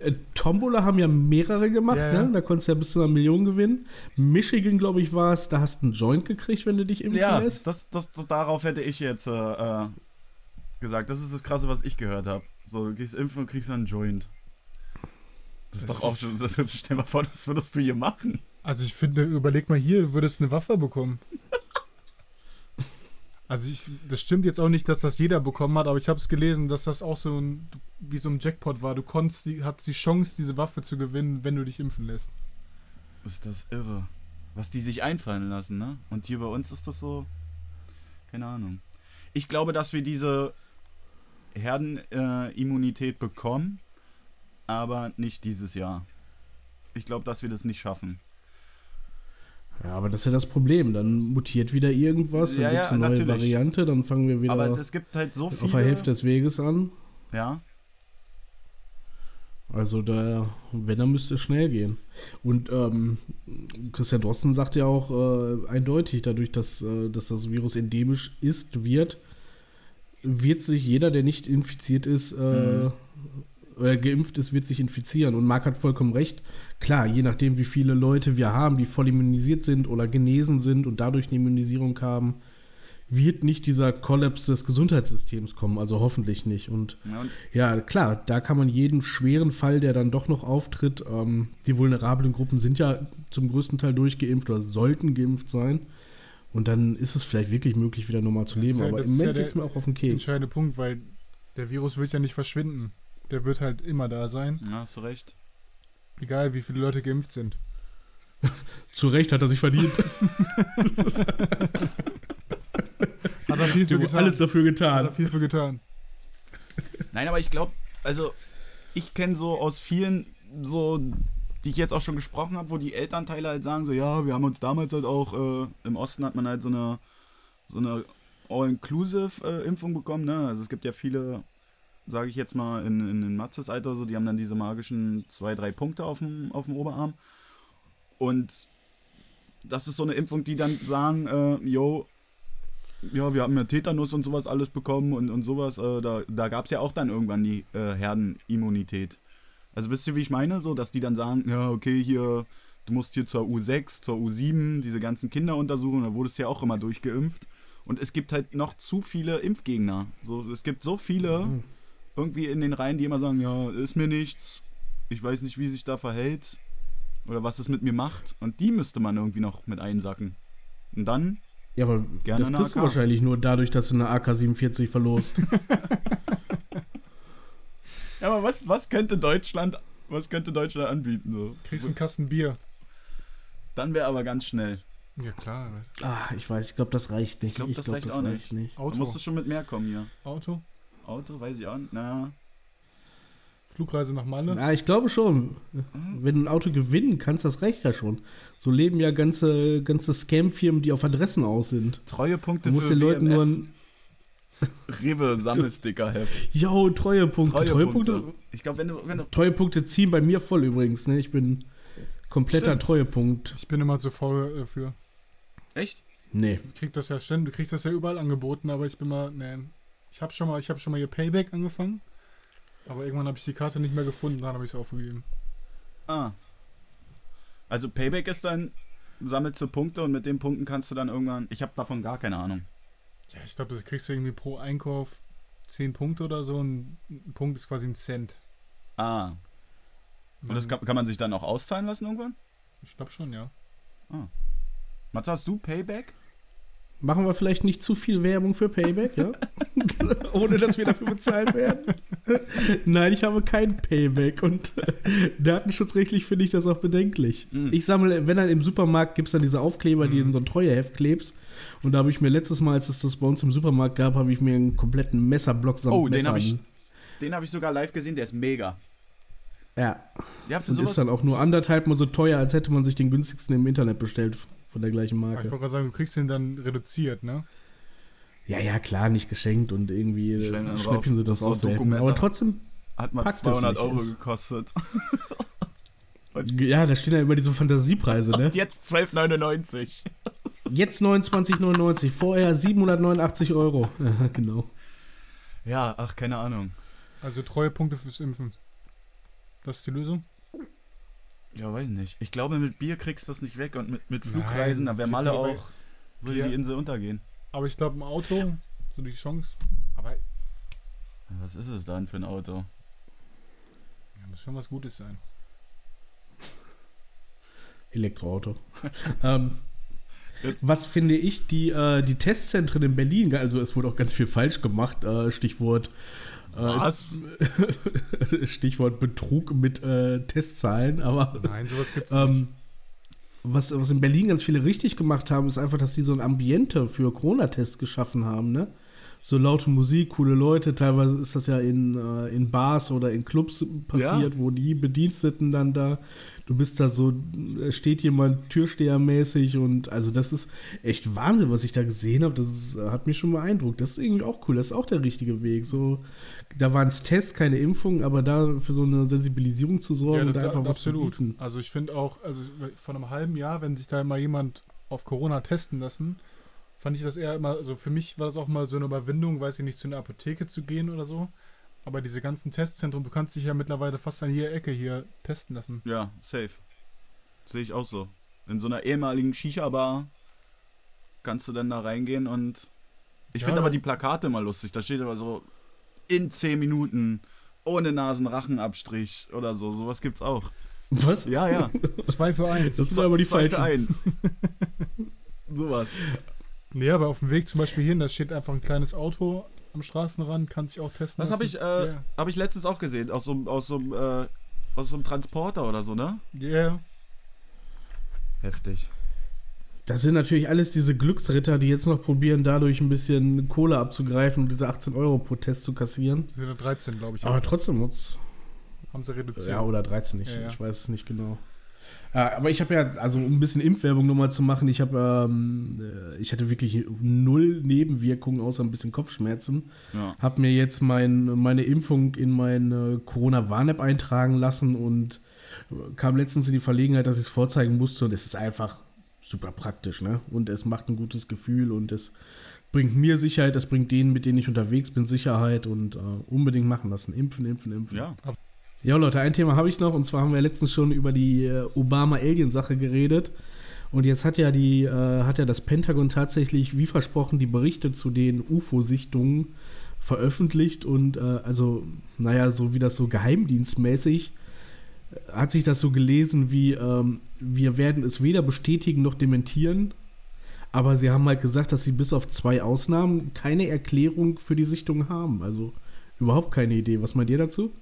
Speaker 3: Äh, Tombola haben ja mehrere gemacht,
Speaker 2: Ja, ja.
Speaker 3: ne? Da konntest du ja bis zu einer Million gewinnen. Michigan, glaube ich, war es, da hast du einen Joint gekriegt, wenn du dich impfen
Speaker 1: Ja,
Speaker 3: lässt.
Speaker 1: das, das, das, darauf hätte ich jetzt äh, äh, gesagt. Das ist das Krasse, was ich gehört habe. So, du gehst impfen und kriegst dann einen Joint. Das ist doch auch schon. Stell mal vor, das würdest du hier machen.
Speaker 2: Also ich finde, überleg mal hier, du würdest eine Waffe bekommen. Also ich, das stimmt jetzt auch nicht, dass das jeder bekommen hat, aber ich habe es gelesen, dass das auch so ein, wie so ein Jackpot war. Du konntest, die, hattest die Chance, diese Waffe zu gewinnen, wenn du dich impfen lässt.
Speaker 1: Ist das irre. Was die sich einfallen lassen, ne? Und hier bei uns ist das so. Keine Ahnung. Ich glaube, dass wir diese Herdenimmunität äh, bekommen, aber nicht dieses Jahr. Ich glaube, dass wir das nicht schaffen.
Speaker 3: Ja, aber das ist ja das Problem. Dann mutiert wieder irgendwas, dann
Speaker 1: Ja,
Speaker 3: gibt es
Speaker 1: ja,
Speaker 3: eine neue
Speaker 1: natürlich.
Speaker 3: Variante, dann fangen wir wieder
Speaker 1: aber es, es gibt halt so
Speaker 3: auf
Speaker 1: viele.
Speaker 3: der Hälfte des Weges an.
Speaker 1: Ja.
Speaker 3: Also da, wenn, dann müsste es schnell gehen. Und ähm, Christian Drosten sagt ja auch äh, eindeutig, dadurch, dass, äh, dass das Virus endemisch ist, wird, wird sich jeder, der nicht infiziert ist, äh,
Speaker 1: Mhm.
Speaker 3: Oder geimpft ist, wird sich infizieren. Und Marc hat vollkommen recht. Klar, je nachdem, wie viele Leute wir haben, die voll immunisiert sind oder genesen sind und dadurch eine Immunisierung haben, wird nicht dieser Kollaps des Gesundheitssystems kommen. Also hoffentlich nicht. Und
Speaker 1: ja und
Speaker 3: ja, klar, da kann man jeden schweren Fall, der dann doch noch auftritt, ähm, die vulnerablen Gruppen sind ja zum größten Teil durchgeimpft oder sollten geimpft sein. Und dann ist es vielleicht wirklich möglich, wieder normal zu
Speaker 2: Das
Speaker 3: leben.
Speaker 2: ist ja-
Speaker 3: Aber im
Speaker 2: ist ja
Speaker 3: Moment
Speaker 2: der
Speaker 3: geht es mir auch auf den Keks.
Speaker 2: Entscheidende Punkt, weil der Virus wird ja nicht verschwinden. Der wird halt immer da sein,
Speaker 1: ja, hast du recht.
Speaker 2: egal wie viele Leute geimpft sind. [laughs]
Speaker 3: Zu Recht hat er sich verdient. [laughs]
Speaker 2: Hat er viel für
Speaker 3: Du,
Speaker 2: getan.
Speaker 3: alles dafür
Speaker 2: Hat er
Speaker 3: getan.
Speaker 2: viel für getan.
Speaker 1: Nein, aber ich glaube, also ich kenne so aus vielen, so, die ich jetzt auch schon gesprochen habe, wo die Elternteile halt sagen, so, ja, wir haben uns damals halt auch, äh, im Osten hat man halt so eine, so eine All-Inclusive-Impfung bekommen, ne? Also es gibt ja viele, sage ich jetzt mal, in, in, in Matzes Alter so, die haben dann diese magischen zwei, drei Punkte auf dem, auf dem Oberarm. Und das ist so eine Impfung, die dann sagen, äh, yo, ja, wir haben ja Tetanus und sowas alles bekommen und, und sowas. Äh, da da gab es ja auch dann irgendwann die äh, Herdenimmunität. Also wisst ihr, wie ich meine? So, dass die dann sagen, ja, okay, hier, du musst hier zur U6, zur U7, diese ganzen Kinder untersuchen, da wurdest du ja auch immer durchgeimpft. Und es gibt halt noch zu viele Impfgegner. So, es gibt so viele irgendwie in den Reihen, die immer sagen, ja, ist mir nichts, ich weiß nicht, wie sich da verhält oder was es mit mir macht. Und die müsste man irgendwie noch mit einsacken. Und dann
Speaker 3: Ja, aber
Speaker 1: Gerne
Speaker 3: das kriegst du wahrscheinlich nur dadurch, dass du eine AK-47 verlost. [laughs]
Speaker 1: Ja, aber was, was könnte Deutschland, was könnte Deutschland anbieten? So?
Speaker 2: Kriegst einen Kasten Bier.
Speaker 1: Dann wäre aber ganz schnell.
Speaker 2: Ja, klar.
Speaker 3: ah, ich weiß, ich glaube, das reicht nicht.
Speaker 1: Ich glaub, das
Speaker 3: glaub,
Speaker 1: reicht auch nicht.
Speaker 3: nicht.
Speaker 1: Da
Speaker 2: Auto.
Speaker 1: musst du schon mit mehr kommen hier.
Speaker 2: Auto.
Speaker 1: Auto, weiß ich auch nicht. Na,
Speaker 2: Flugreise nach Malle.
Speaker 3: Ja, ich glaube schon. Wenn du ein Auto gewinnen kannst, das reicht ja schon. So leben ja ganze, ganze Scam-Firmen, die auf Adressen aus sind.
Speaker 1: Treuepunkte
Speaker 3: Du musst
Speaker 1: für
Speaker 3: den Leuten nur ein.
Speaker 1: Rewe Sammelsticker heft. [laughs]
Speaker 3: Yo, Treuepunkte. Treuepunkte.
Speaker 1: Treuepunkte. Ich glaube, wenn du, wenn du.
Speaker 3: Treuepunkte ziehen bei mir voll übrigens. Ne? Ich bin kompletter
Speaker 1: Stimmt.
Speaker 3: Treuepunkt.
Speaker 2: Ich bin immer zu faul äh, für.
Speaker 1: Echt?
Speaker 3: Nee.
Speaker 2: Ich krieg das ja ständig, du kriegst das ja überall angeboten, aber ich bin mal, nee. Ich habe schon mal, ich habe schon mal hier Payback angefangen, aber irgendwann habe ich die Karte nicht mehr gefunden, dann habe ich es aufgegeben.
Speaker 1: Ah. Also Payback ist dann, sammelst du Punkte und mit den Punkten kannst du dann irgendwann. Ich habe davon gar keine Ahnung.
Speaker 2: Ja, ich glaube, das kriegst du irgendwie pro Einkauf 10 Punkte oder so. und ein Punkt ist quasi ein Cent.
Speaker 1: Ah. Und das kann, kann man sich dann auch auszahlen lassen irgendwann?
Speaker 2: Ich glaube schon, ja.
Speaker 1: Mats, hast du Payback?
Speaker 3: Machen wir vielleicht nicht zu viel Werbung für Payback, ja? [laughs] Ohne dass wir dafür bezahlt werden. [laughs] Nein, ich habe kein Payback und äh, datenschutzrechtlich finde ich das auch bedenklich.
Speaker 1: Mhm.
Speaker 3: Ich sammle, wenn dann im Supermarkt gibt es dann diese Aufkleber, die in so ein Treueheft klebst. Und da habe ich mir letztes Mal, als es das bei uns im Supermarkt gab, habe ich mir einen kompletten Messerblock samt
Speaker 1: Oh, den
Speaker 3: Messern-
Speaker 1: hab ich- Den habe ich sogar live gesehen, der ist mega.
Speaker 3: Ja,
Speaker 1: Ja, für
Speaker 3: und ist dann auch nur anderthalb mal so teuer, als hätte man sich den günstigsten im Internet bestellt von der gleichen
Speaker 2: Aber ich
Speaker 3: Marke.
Speaker 2: wollte gerade sagen, du kriegst den dann reduziert, ne?
Speaker 3: Ja, ja, klar, nicht geschenkt und irgendwie äh, schnäppchen sie das
Speaker 1: das ist
Speaker 3: auch
Speaker 1: so
Speaker 3: selten. Aber trotzdem,
Speaker 1: hat
Speaker 3: es
Speaker 1: 200
Speaker 3: nicht,
Speaker 1: Euro
Speaker 3: ist-
Speaker 1: gekostet.
Speaker 3: ja, da stehen ja immer diese Fantasiepreise, ne?
Speaker 1: Und jetzt 12,99.
Speaker 3: Jetzt 29,99, vorher 789 Euro. Ja, [laughs] genau.
Speaker 1: Ja, ach, keine Ahnung.
Speaker 2: Also Treuepunkte fürs Impfen. Das ist die Lösung?
Speaker 1: Ja, weiß nicht. Ich glaube, mit Bier kriegst du das nicht weg und mit, mit
Speaker 2: Nein,
Speaker 1: Flugreisen, da wäre Malle auch, würde
Speaker 2: Bier-
Speaker 1: die Insel untergehen.
Speaker 2: Aber ich glaube, ein Auto, so die Chance. Aber ja,
Speaker 1: Was ist es dann für ein Auto?
Speaker 2: muss schon was Gutes sein.
Speaker 3: Elektroauto. [laughs] ähm, was finde ich, die, äh, die Testzentren in Berlin, also es wurde auch ganz viel falsch gemacht, äh, Stichwort. Äh,
Speaker 1: Was? [laughs]
Speaker 3: Stichwort Betrug mit äh, Testzahlen, aber
Speaker 2: Nein, sowas gibt's [laughs] nicht.
Speaker 3: Ähm, was, was in Berlin ganz viele richtig gemacht haben, ist einfach, dass die so ein Ambiente für Corona-Tests geschaffen haben, ne? So laute Musik, coole Leute, teilweise ist das ja in, äh, in Bars oder in Clubs passiert, wo die Bediensteten dann da, du bist da so, da steht jemand Türstehermäßig und also das ist echt Wahnsinn, was ich da gesehen habe, das ist, äh, hat mich schon beeindruckt. Das ist irgendwie auch cool, das ist auch der richtige Weg. So, da waren es Tests, keine Impfung, aber da für so eine Sensibilisierung zu sorgen,
Speaker 2: Ja,
Speaker 3: da
Speaker 2: da,
Speaker 3: einfach was zu
Speaker 2: absolut.
Speaker 3: bieten.
Speaker 2: Also ich finde auch, also vor einem halben Jahr, wenn sich da mal jemand auf Corona testen lassen, fand ich das eher immer, also für mich war das auch mal so eine Überwindung, weiß ich nicht, zu einer Apotheke zu gehen oder so. Aber diese ganzen Testzentren, du kannst dich ja mittlerweile fast an jeder Ecke hier testen lassen.
Speaker 1: Ja, safe. Sehe ich auch so. In so einer ehemaligen Shisha-Bar kannst du dann da reingehen und. Ich
Speaker 2: Ja.
Speaker 1: finde aber die Plakate mal lustig. Da steht aber so in 10 Minuten, ohne Nasenrachenabstrich oder so. Sowas gibt's auch.
Speaker 3: Was?
Speaker 1: Ja, ja. [laughs]
Speaker 2: Zwei für eins.
Speaker 3: Das sind aber die
Speaker 1: Zwei für
Speaker 3: falschen.
Speaker 1: einen. [laughs] Sowas.
Speaker 2: Nee, aber auf dem Weg zum Beispiel hin, da steht einfach ein kleines Auto am Straßenrand, kann sich auch testen
Speaker 1: Das habe ich, äh, hab ich letztens auch gesehen. Aus so, einem- aus, so, einem, äh, aus so einem Transporter oder so, ne?
Speaker 2: Ja, yeah.
Speaker 1: Heftig.
Speaker 3: Das sind natürlich alles diese Glücksritter, die jetzt noch probieren, dadurch ein bisschen Kohle abzugreifen und diese 18 Euro pro Test zu kassieren.
Speaker 2: sind ja 13, glaube ich.
Speaker 3: Aber trotzdem,
Speaker 2: Haben haben sie reduziert.
Speaker 3: Ja, oder 13, ich,
Speaker 2: Ja, ja.
Speaker 3: ich weiß es nicht genau. Äh, aber ich habe ja, also um ein bisschen Impfwerbung nochmal zu machen, ich habe, ähm, äh, ich hatte wirklich null Nebenwirkungen außer ein bisschen Kopfschmerzen.
Speaker 1: Ja.
Speaker 3: Habe mir jetzt mein, meine Impfung in meine Corona-Warn-App eintragen lassen und äh, kam letztens in die Verlegenheit, dass ich es vorzeigen musste und es ist einfach super praktisch, ne? Und es macht ein gutes Gefühl und es bringt mir Sicherheit, es bringt denen, mit denen ich unterwegs bin, Sicherheit und äh, unbedingt machen lassen. Impfen, impfen, impfen.
Speaker 1: Ja.
Speaker 3: Ja, Leute, ein Thema habe ich noch und zwar haben wir letztens schon über die äh, Obama-Alien-Sache geredet. Und jetzt hat ja die, äh, hat ja das Pentagon tatsächlich, wie versprochen, die Berichte zu den UFO-Sichtungen veröffentlicht und äh, also, naja, so wie das so geheimdienstmäßig äh, hat sich das so gelesen wie, ähm, wir werden es weder bestätigen noch dementieren. Aber sie haben halt gesagt, dass sie bis auf zwei Ausnahmen keine Erklärung für die Sichtung haben. Also überhaupt keine Idee. Was meint ihr dazu?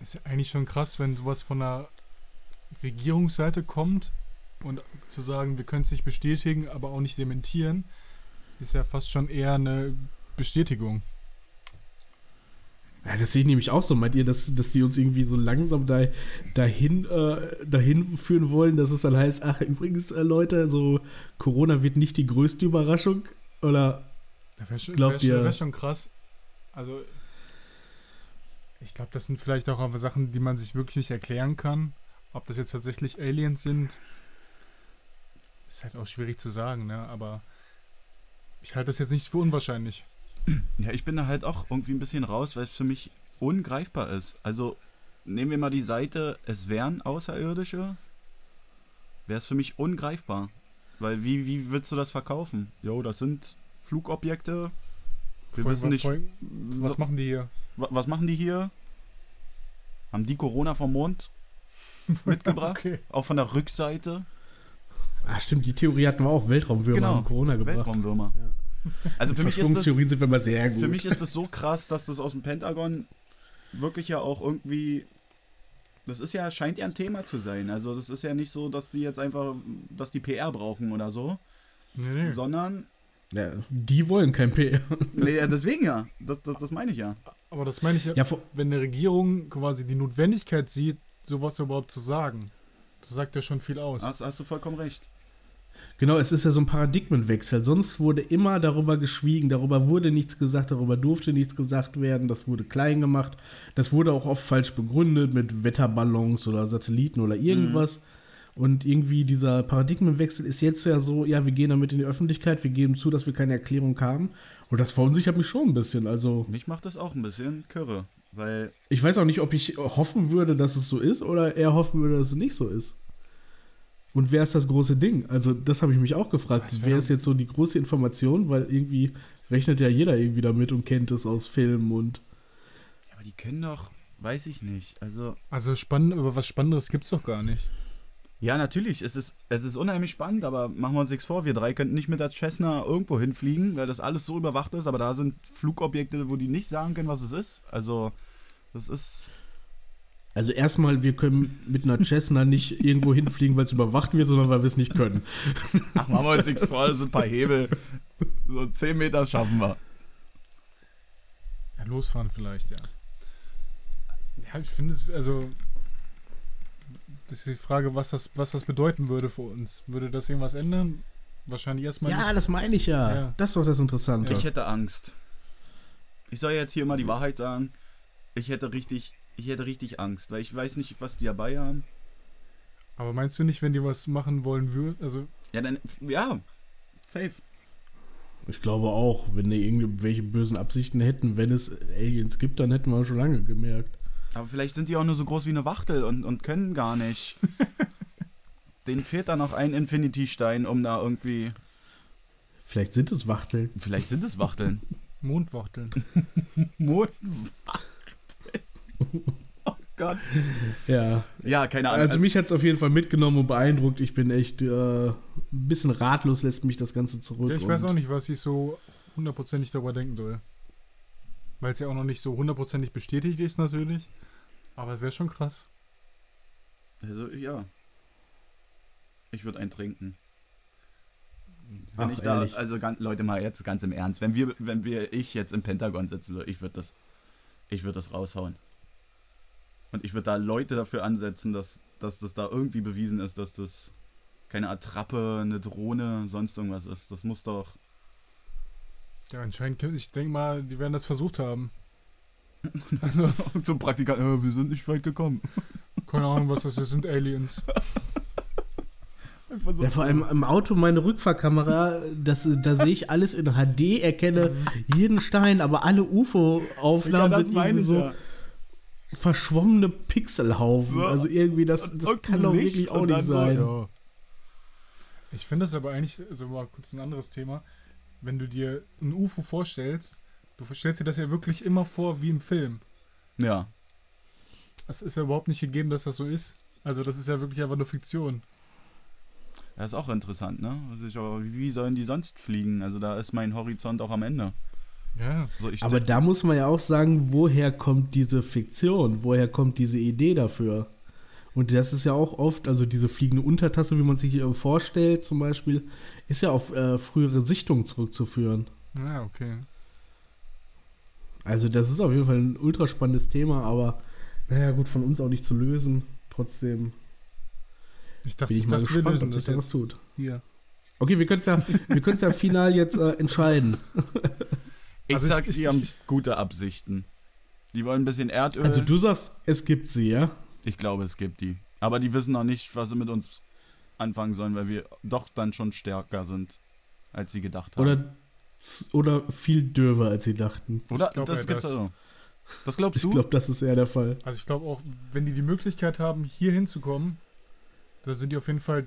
Speaker 2: Ist ja eigentlich schon krass, wenn sowas von der Regierungsseite kommt und zu sagen, wir können es nicht bestätigen, aber auch nicht dementieren, ist ja fast schon eher eine Bestätigung.
Speaker 3: Ja, das sehe ich nämlich auch so. Meint ihr, dass, dass die uns irgendwie so langsam da, dahin, äh, dahin führen wollen, dass es dann heißt, ach, übrigens, äh, Leute, so Corona wird nicht die größte Überraschung? Oder
Speaker 2: Das wäre
Speaker 3: Glaubt
Speaker 2: wär
Speaker 3: ihr-
Speaker 2: wär schon krass. Also, ich glaube, das sind vielleicht auch aber Sachen, die man sich wirklich nicht erklären kann. Ob das jetzt tatsächlich Aliens sind, ist halt auch schwierig zu sagen, ne? Aber ich halte das jetzt nicht für unwahrscheinlich. [clears throat]
Speaker 1: Ja, ich bin da halt auch irgendwie ein bisschen raus, weil es für mich ungreifbar ist. Also nehmen wir mal die Seite, es wären Außerirdische, wäre es für mich ungreifbar. Weil wie, wie willst du das verkaufen? Jo, das sind Flugobjekte. Wir wissen nicht,
Speaker 2: Was machen die hier?
Speaker 1: wa- was machen die hier? Haben die Corona vom Mond [laughs] mitgebracht?
Speaker 2: Okay.
Speaker 1: Auch von der Rückseite?
Speaker 3: Ah, stimmt, die Theorie hatten wir auch. Weltraumwürmer
Speaker 1: Genau,
Speaker 3: haben Corona gebracht.
Speaker 1: Weltraumwürmer.
Speaker 3: Ja.
Speaker 1: Also für mich, ist das,
Speaker 3: sind wir mal sehr gut.
Speaker 1: für mich ist das so krass, dass das aus dem Pentagon wirklich ja auch irgendwie. Das ist ja, scheint ja ein Thema zu sein. Also das ist ja nicht so, dass die jetzt einfach, dass die PR brauchen oder so,
Speaker 2: Nee, nee.
Speaker 1: sondern.
Speaker 3: Ja, die wollen kein PR. [laughs]
Speaker 1: Nee, ja, deswegen ja. Das, das, das meine ich ja.
Speaker 2: Aber das meine ich ja,
Speaker 3: Ja,
Speaker 2: wenn eine Regierung quasi die Notwendigkeit sieht, sowas überhaupt zu sagen. Das sagt ja schon viel aus.
Speaker 1: Hast, hast du vollkommen recht.
Speaker 3: Genau, es ist ja so ein Paradigmenwechsel. Sonst wurde immer darüber geschwiegen, darüber wurde nichts gesagt, darüber durfte nichts gesagt werden, das wurde klein gemacht. Das wurde auch oft falsch begründet mit Wetterballons oder Satelliten oder irgendwas. Und irgendwie dieser Paradigmenwechsel ist jetzt ja so, ja, wir gehen damit in die Öffentlichkeit, wir geben zu, dass wir keine Erklärung haben. Und das verunsichert mich schon ein bisschen. Also,
Speaker 1: Mich macht das auch ein bisschen kirre. Weil,
Speaker 3: ich weiß auch nicht, ob ich hoffen würde, dass es so ist oder eher hoffen würde, dass es nicht so ist. Und wer ist das große Ding? Also, das habe ich mich auch gefragt. Wer ist jetzt so die große Information? Weil irgendwie rechnet ja jeder irgendwie damit und kennt es aus Filmen und.
Speaker 1: ja, aber die können doch, weiß ich nicht. Also,
Speaker 2: Also spannend, aber was Spannenderes gibt's doch gar nicht.
Speaker 1: Ja, natürlich, es ist, es ist unheimlich spannend, aber machen wir uns nichts vor. Wir drei könnten nicht mit der Cessna irgendwo hinfliegen, weil das alles so überwacht ist, aber da sind Flugobjekte, wo die nicht sagen können, was es ist. Also, das ist.
Speaker 3: Also, erstmal, wir können mit einer Cessna nicht irgendwo hinfliegen, weil es überwacht wird, sondern weil wir es nicht können. [laughs]
Speaker 1: Ach, machen wir uns nichts vor, das sind ein paar Hebel. So 10 Meter schaffen wir.
Speaker 2: Ja, losfahren vielleicht, ja. Ja, ich finde es, also. Das ist die Frage, was das, was das bedeuten würde für uns. Würde das irgendwas ändern? Wahrscheinlich erstmal
Speaker 3: Ja,
Speaker 2: nicht.
Speaker 3: das meine ich ja.
Speaker 2: Ja.
Speaker 3: Das ist doch das Interessante.
Speaker 1: Ich hätte Angst. Ich soll jetzt hier mal die Wahrheit sagen. Ich hätte richtig, ich hätte richtig Angst, weil ich weiß nicht, was die dabei haben.
Speaker 2: Aber meinst du nicht, wenn die was machen wollen würden? Also,
Speaker 1: Ja, dann, ja, safe.
Speaker 3: Ich glaube auch, wenn die irgendwelche bösen Absichten hätten, wenn es Aliens gibt, dann hätten wir schon lange gemerkt.
Speaker 1: Aber vielleicht sind die auch nur so groß wie eine Wachtel und, und können gar nicht. [laughs] Denen fehlt da noch ein Infinity-Stein, um da irgendwie.
Speaker 3: Vielleicht sind es Wachteln.
Speaker 1: Vielleicht sind es Wachteln. [laughs]
Speaker 2: Mondwachteln. [laughs]
Speaker 1: Mondwachteln. oh Gott.
Speaker 3: Ja.
Speaker 1: Ja, keine Ahnung.
Speaker 3: Also mich hat es auf jeden Fall mitgenommen und beeindruckt. Ich bin echt äh, ein bisschen ratlos, lässt mich das Ganze zurück.
Speaker 2: Ja, ich weiß auch nicht, was ich so hundertprozentig darüber denken soll. Weil es ja auch noch nicht so hundertprozentig bestätigt ist, natürlich. Aber es wäre schon krass.
Speaker 1: Also, ja. Ich würde einen trinken. Wenn
Speaker 3: Ach,
Speaker 1: ich da,
Speaker 3: ehrlich?
Speaker 1: also ganz, Leute, mal jetzt ganz im Ernst, wenn wir, wenn wir, ich jetzt im Pentagon sitzen würde, ich würde das, ich würde das raushauen. Und ich würde da Leute dafür ansetzen, dass, dass das da irgendwie bewiesen ist, dass das keine Attrappe, eine Drohne, sonst irgendwas ist. Das muss doch.
Speaker 2: Ja, anscheinend, können- ich denke mal, die werden das versucht haben. [laughs] Also,
Speaker 1: Zum Praktikanten, äh, wir sind nicht weit gekommen. [laughs]
Speaker 2: keine Ahnung, was das ist, sind Aliens. [laughs]
Speaker 1: So.
Speaker 3: Ja, vor allem im Auto meine Rückfahrkamera, das, da sehe ich alles in HD, erkenne jeden Stein, aber alle
Speaker 1: ja,
Speaker 3: UFO-Aufnahmen
Speaker 1: das
Speaker 3: sind
Speaker 1: meine
Speaker 3: irgendwie so
Speaker 1: ja.
Speaker 3: verschwommene Pixelhaufen.
Speaker 1: So.
Speaker 3: Also irgendwie, das, das kann doch wirklich auch nicht
Speaker 1: so,
Speaker 3: sein.
Speaker 2: Ja. Ich finde das aber eigentlich, also mal kurz ein anderes Thema. Wenn du dir ein UFO vorstellst, du stellst dir das ja wirklich immer vor wie im Film.
Speaker 1: Ja.
Speaker 2: Es ist ja überhaupt nicht gegeben, dass das so ist. Also das ist ja wirklich einfach nur Fiktion.
Speaker 1: Das ist auch interessant, ne? Also ich, aber wie sollen die sonst fliegen? Also da ist mein Horizont auch am Ende.
Speaker 2: Ja.
Speaker 1: So, ich
Speaker 3: Aber da muss man ja auch sagen, woher kommt diese Fiktion? Woher kommt diese Idee dafür? Und das ist ja auch oft, also diese fliegende Untertasse, wie man sich äh, vorstellt zum Beispiel, ist ja auf äh, frühere Sichtungen zurückzuführen.
Speaker 2: Ja, okay.
Speaker 3: Also das ist auf jeden Fall ein ultra spannendes Thema, aber naja gut, von uns auch nicht zu lösen. Trotzdem
Speaker 2: Ich dachte,
Speaker 3: bin ich
Speaker 2: ich
Speaker 3: mal
Speaker 2: dachte wir
Speaker 3: gespannt, ob
Speaker 2: das
Speaker 3: sich da was
Speaker 2: jetzt
Speaker 3: tut.
Speaker 2: hier.
Speaker 3: Okay, wir können es ja, wir können's ja final jetzt äh, entscheiden. [laughs]
Speaker 1: ich
Speaker 2: Also
Speaker 1: sag,
Speaker 2: ich-
Speaker 1: die haben gute Absichten. Die wollen ein bisschen Erdöl.
Speaker 3: Also du sagst, es gibt sie, ja?
Speaker 1: Ich glaube, es gibt die. Aber die wissen noch nicht, was sie mit uns anfangen sollen, weil wir doch dann schon stärker sind, als sie gedacht haben.
Speaker 3: Oder, oder viel dürber, als sie dachten.
Speaker 1: Oder?
Speaker 2: Ich glaub
Speaker 1: das
Speaker 2: eher
Speaker 1: gibt's
Speaker 2: das.
Speaker 1: also. Das glaubst
Speaker 3: Ich
Speaker 1: du?
Speaker 3: glaube, das ist eher der Fall.
Speaker 2: Also ich glaube auch, wenn die die Möglichkeit haben, hier hinzukommen, da sind die auf jeden Fall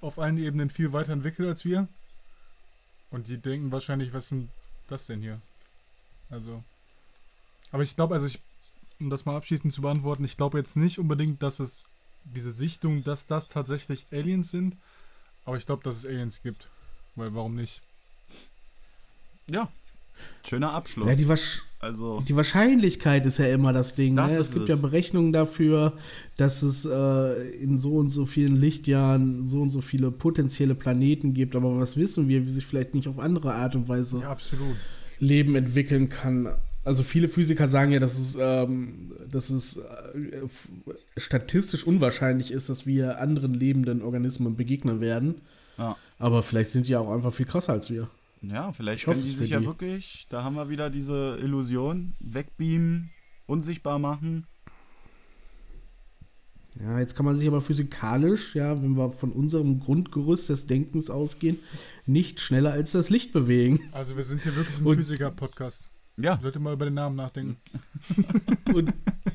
Speaker 2: auf allen Ebenen viel weiter entwickelt als wir. Und die denken wahrscheinlich, was ist denn das denn hier? Also. Aber ich glaube, also ich, um das mal abschließend zu beantworten, ich glaube jetzt nicht unbedingt, dass es diese Sichtung, dass das tatsächlich Aliens sind. Aber ich glaube, dass es Aliens gibt. Weil warum nicht?
Speaker 1: ja. Schöner Abschluss.
Speaker 3: Ja, die, Wasch
Speaker 1: also,
Speaker 3: die Wahrscheinlichkeit ist ja immer das Ding.
Speaker 1: Das
Speaker 3: ne? Es gibt
Speaker 1: es.
Speaker 3: ja Berechnungen dafür, dass es äh, in so und so vielen Lichtjahren so und so viele potenzielle Planeten gibt. Aber was wissen wir, wie sich vielleicht nicht auf andere Art und Weise
Speaker 2: Ja, absolut.
Speaker 3: Leben entwickeln kann. Also viele Physiker sagen ja, dass es, ähm, dass es äh, statistisch unwahrscheinlich ist, dass wir anderen lebenden Organismen begegnen werden.
Speaker 1: ja.
Speaker 3: Aber vielleicht sind die ja auch einfach viel krasser als wir.
Speaker 1: ja, vielleicht
Speaker 3: Ich hoffe
Speaker 1: können die
Speaker 3: es
Speaker 1: sich ja
Speaker 3: die.
Speaker 1: wirklich, da haben wir wieder diese Illusion, wegbeamen, unsichtbar machen.
Speaker 3: Ja, jetzt kann man sich aber physikalisch, ja, wenn wir von unserem Grundgerüst des Denkens ausgehen, nicht schneller als das Licht bewegen.
Speaker 2: Also wir sind hier wirklich ein Physiker-Podcast.
Speaker 1: Ja,
Speaker 2: Sollte mal über den Namen nachdenken. [laughs]
Speaker 3: Und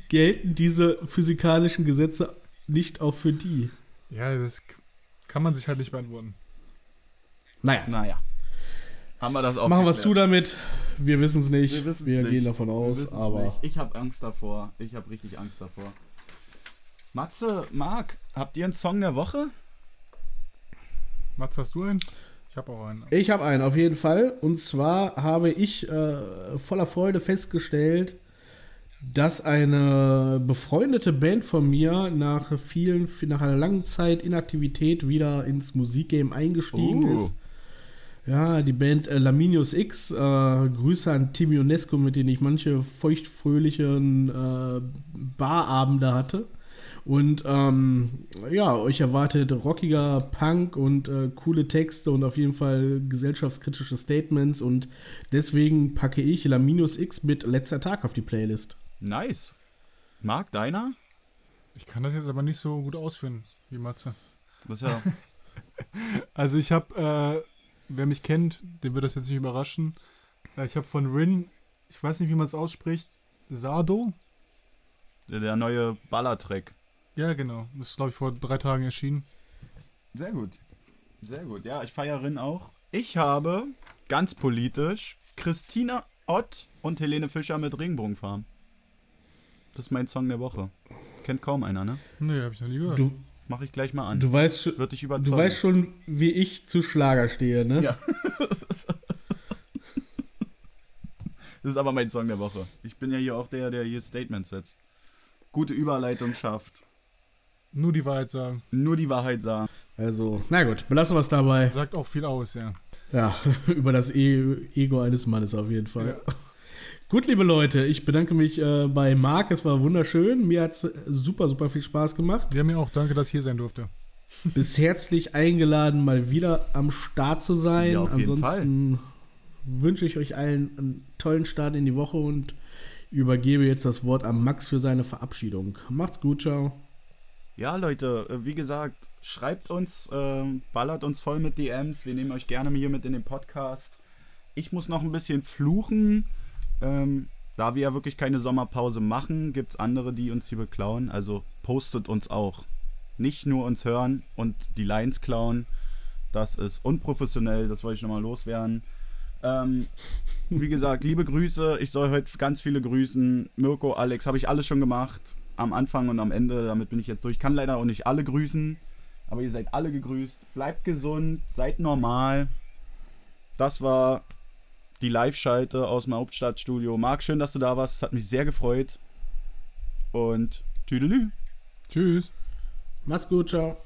Speaker 3: gelten diese physikalischen Gesetze nicht auch für die?
Speaker 2: Ja, das kann man sich halt nicht beantworten.
Speaker 3: Naja,
Speaker 1: naja. Haben wir das auch
Speaker 3: machen wir es zu damit. Wir wissen es nicht.
Speaker 1: Wir
Speaker 3: Wir,
Speaker 1: nicht.
Speaker 3: gehen davon aus, aber.
Speaker 1: nicht. Ich habe Angst davor. Ich habe richtig Angst davor. Matze, Marc, habt ihr einen Song der Woche?
Speaker 2: Mats, hast du einen? Ich habe auch einen.
Speaker 3: Ich habe einen, auf jeden Fall. Und zwar habe ich äh, voller Freude festgestellt, dass eine befreundete Band von mir nach vielen, nach einer langen Zeit Inaktivität wieder ins Musikgame eingestiegen
Speaker 1: Uh.
Speaker 3: ist. Ja, die Band äh, Laminius X. Äh, Grüße an Timmy Unesco, mit denen ich manche feuchtfröhlichen äh, Barabende hatte. Und ähm, ja, euch erwartet rockiger Punk und äh, coole Texte und auf jeden Fall gesellschaftskritische Statements. Und deswegen packe ich Laminius X mit Letzter Tag auf die Playlist.
Speaker 1: Nice. Marc, deiner?
Speaker 2: Ich kann das jetzt aber nicht so gut ausführen wie Matze.
Speaker 1: Das ja. [laughs]
Speaker 2: Also ich habe, äh, wer mich kennt, den wird das jetzt nicht überraschen. Äh, ich habe von Rin, ich weiß nicht, wie man es ausspricht, Sado.
Speaker 1: der, der neue Ballertrack.
Speaker 2: Ja, genau. Das ist, glaube ich, vor drei Tagen erschienen.
Speaker 1: Sehr gut. Sehr gut. Ja, ich feiere Rin auch. Ich habe ganz politisch Christina Ott und Helene Fischer mit Regenbogenfarben. Das ist mein Song der Woche. Kennt kaum einer, ne?
Speaker 2: Nee, habe ich noch nie gehört.
Speaker 3: Du,
Speaker 1: Mach ich gleich mal an.
Speaker 3: du, weißt, schon-
Speaker 1: Wird dich überzeugen.
Speaker 3: du weißt schon, wie ich zu Schlager stehe, ne?
Speaker 1: Ja. [laughs] Das ist aber mein Song der Woche. Ich bin ja hier auch der, der hier Statements setzt. Gute Überleitung schafft.
Speaker 2: Nur die Wahrheit sagen.
Speaker 1: Nur die Wahrheit sagen.
Speaker 3: Also, na gut, belassen wir es dabei.
Speaker 2: Sagt auch viel aus, ja.
Speaker 3: Ja, [laughs] über das e Ego eines Mannes auf jeden Fall. [laughs] Gut, liebe Leute, ich bedanke mich äh, bei Marc. Es war wunderschön. Mir hat es super, super viel Spaß gemacht.
Speaker 2: Ja, mir auch. Danke, dass ich hier sein durfte.
Speaker 3: Bist herzlich eingeladen, mal wieder am Start zu sein.
Speaker 1: Ja, auf jeden
Speaker 3: Ansonsten wünsche ich euch allen einen tollen Start in die Woche und übergebe jetzt das Wort an Max für seine Verabschiedung. Macht's gut, ciao.
Speaker 1: Ja, Leute, äh, wie gesagt, schreibt uns, ähm, ballert uns voll mit DMs. Wir nehmen euch gerne hier mit in den Podcast. Ich muss noch ein bisschen fluchen. Ähm, da wir ja wirklich keine Sommerpause machen, gibt es andere, die uns hier beklauen. Also postet uns auch. Nicht nur uns hören und die Lines klauen. Das ist unprofessionell, das wollte ich nochmal loswerden. Ähm, wie gesagt, liebe Grüße. Ich soll heute ganz viele grüßen. Mirko, Alex, habe ich alles schon gemacht. Am Anfang und am Ende, damit bin ich jetzt durch. Ich kann leider auch nicht alle grüßen, aber ihr seid alle gegrüßt. Bleibt gesund, seid normal. Das war die Live-Schalte aus dem Hauptstadtstudio. Marc, schön, dass du da warst. Es hat mich sehr gefreut. Und tüdelü.
Speaker 2: Tschüss.
Speaker 3: Macht's gut, ciao.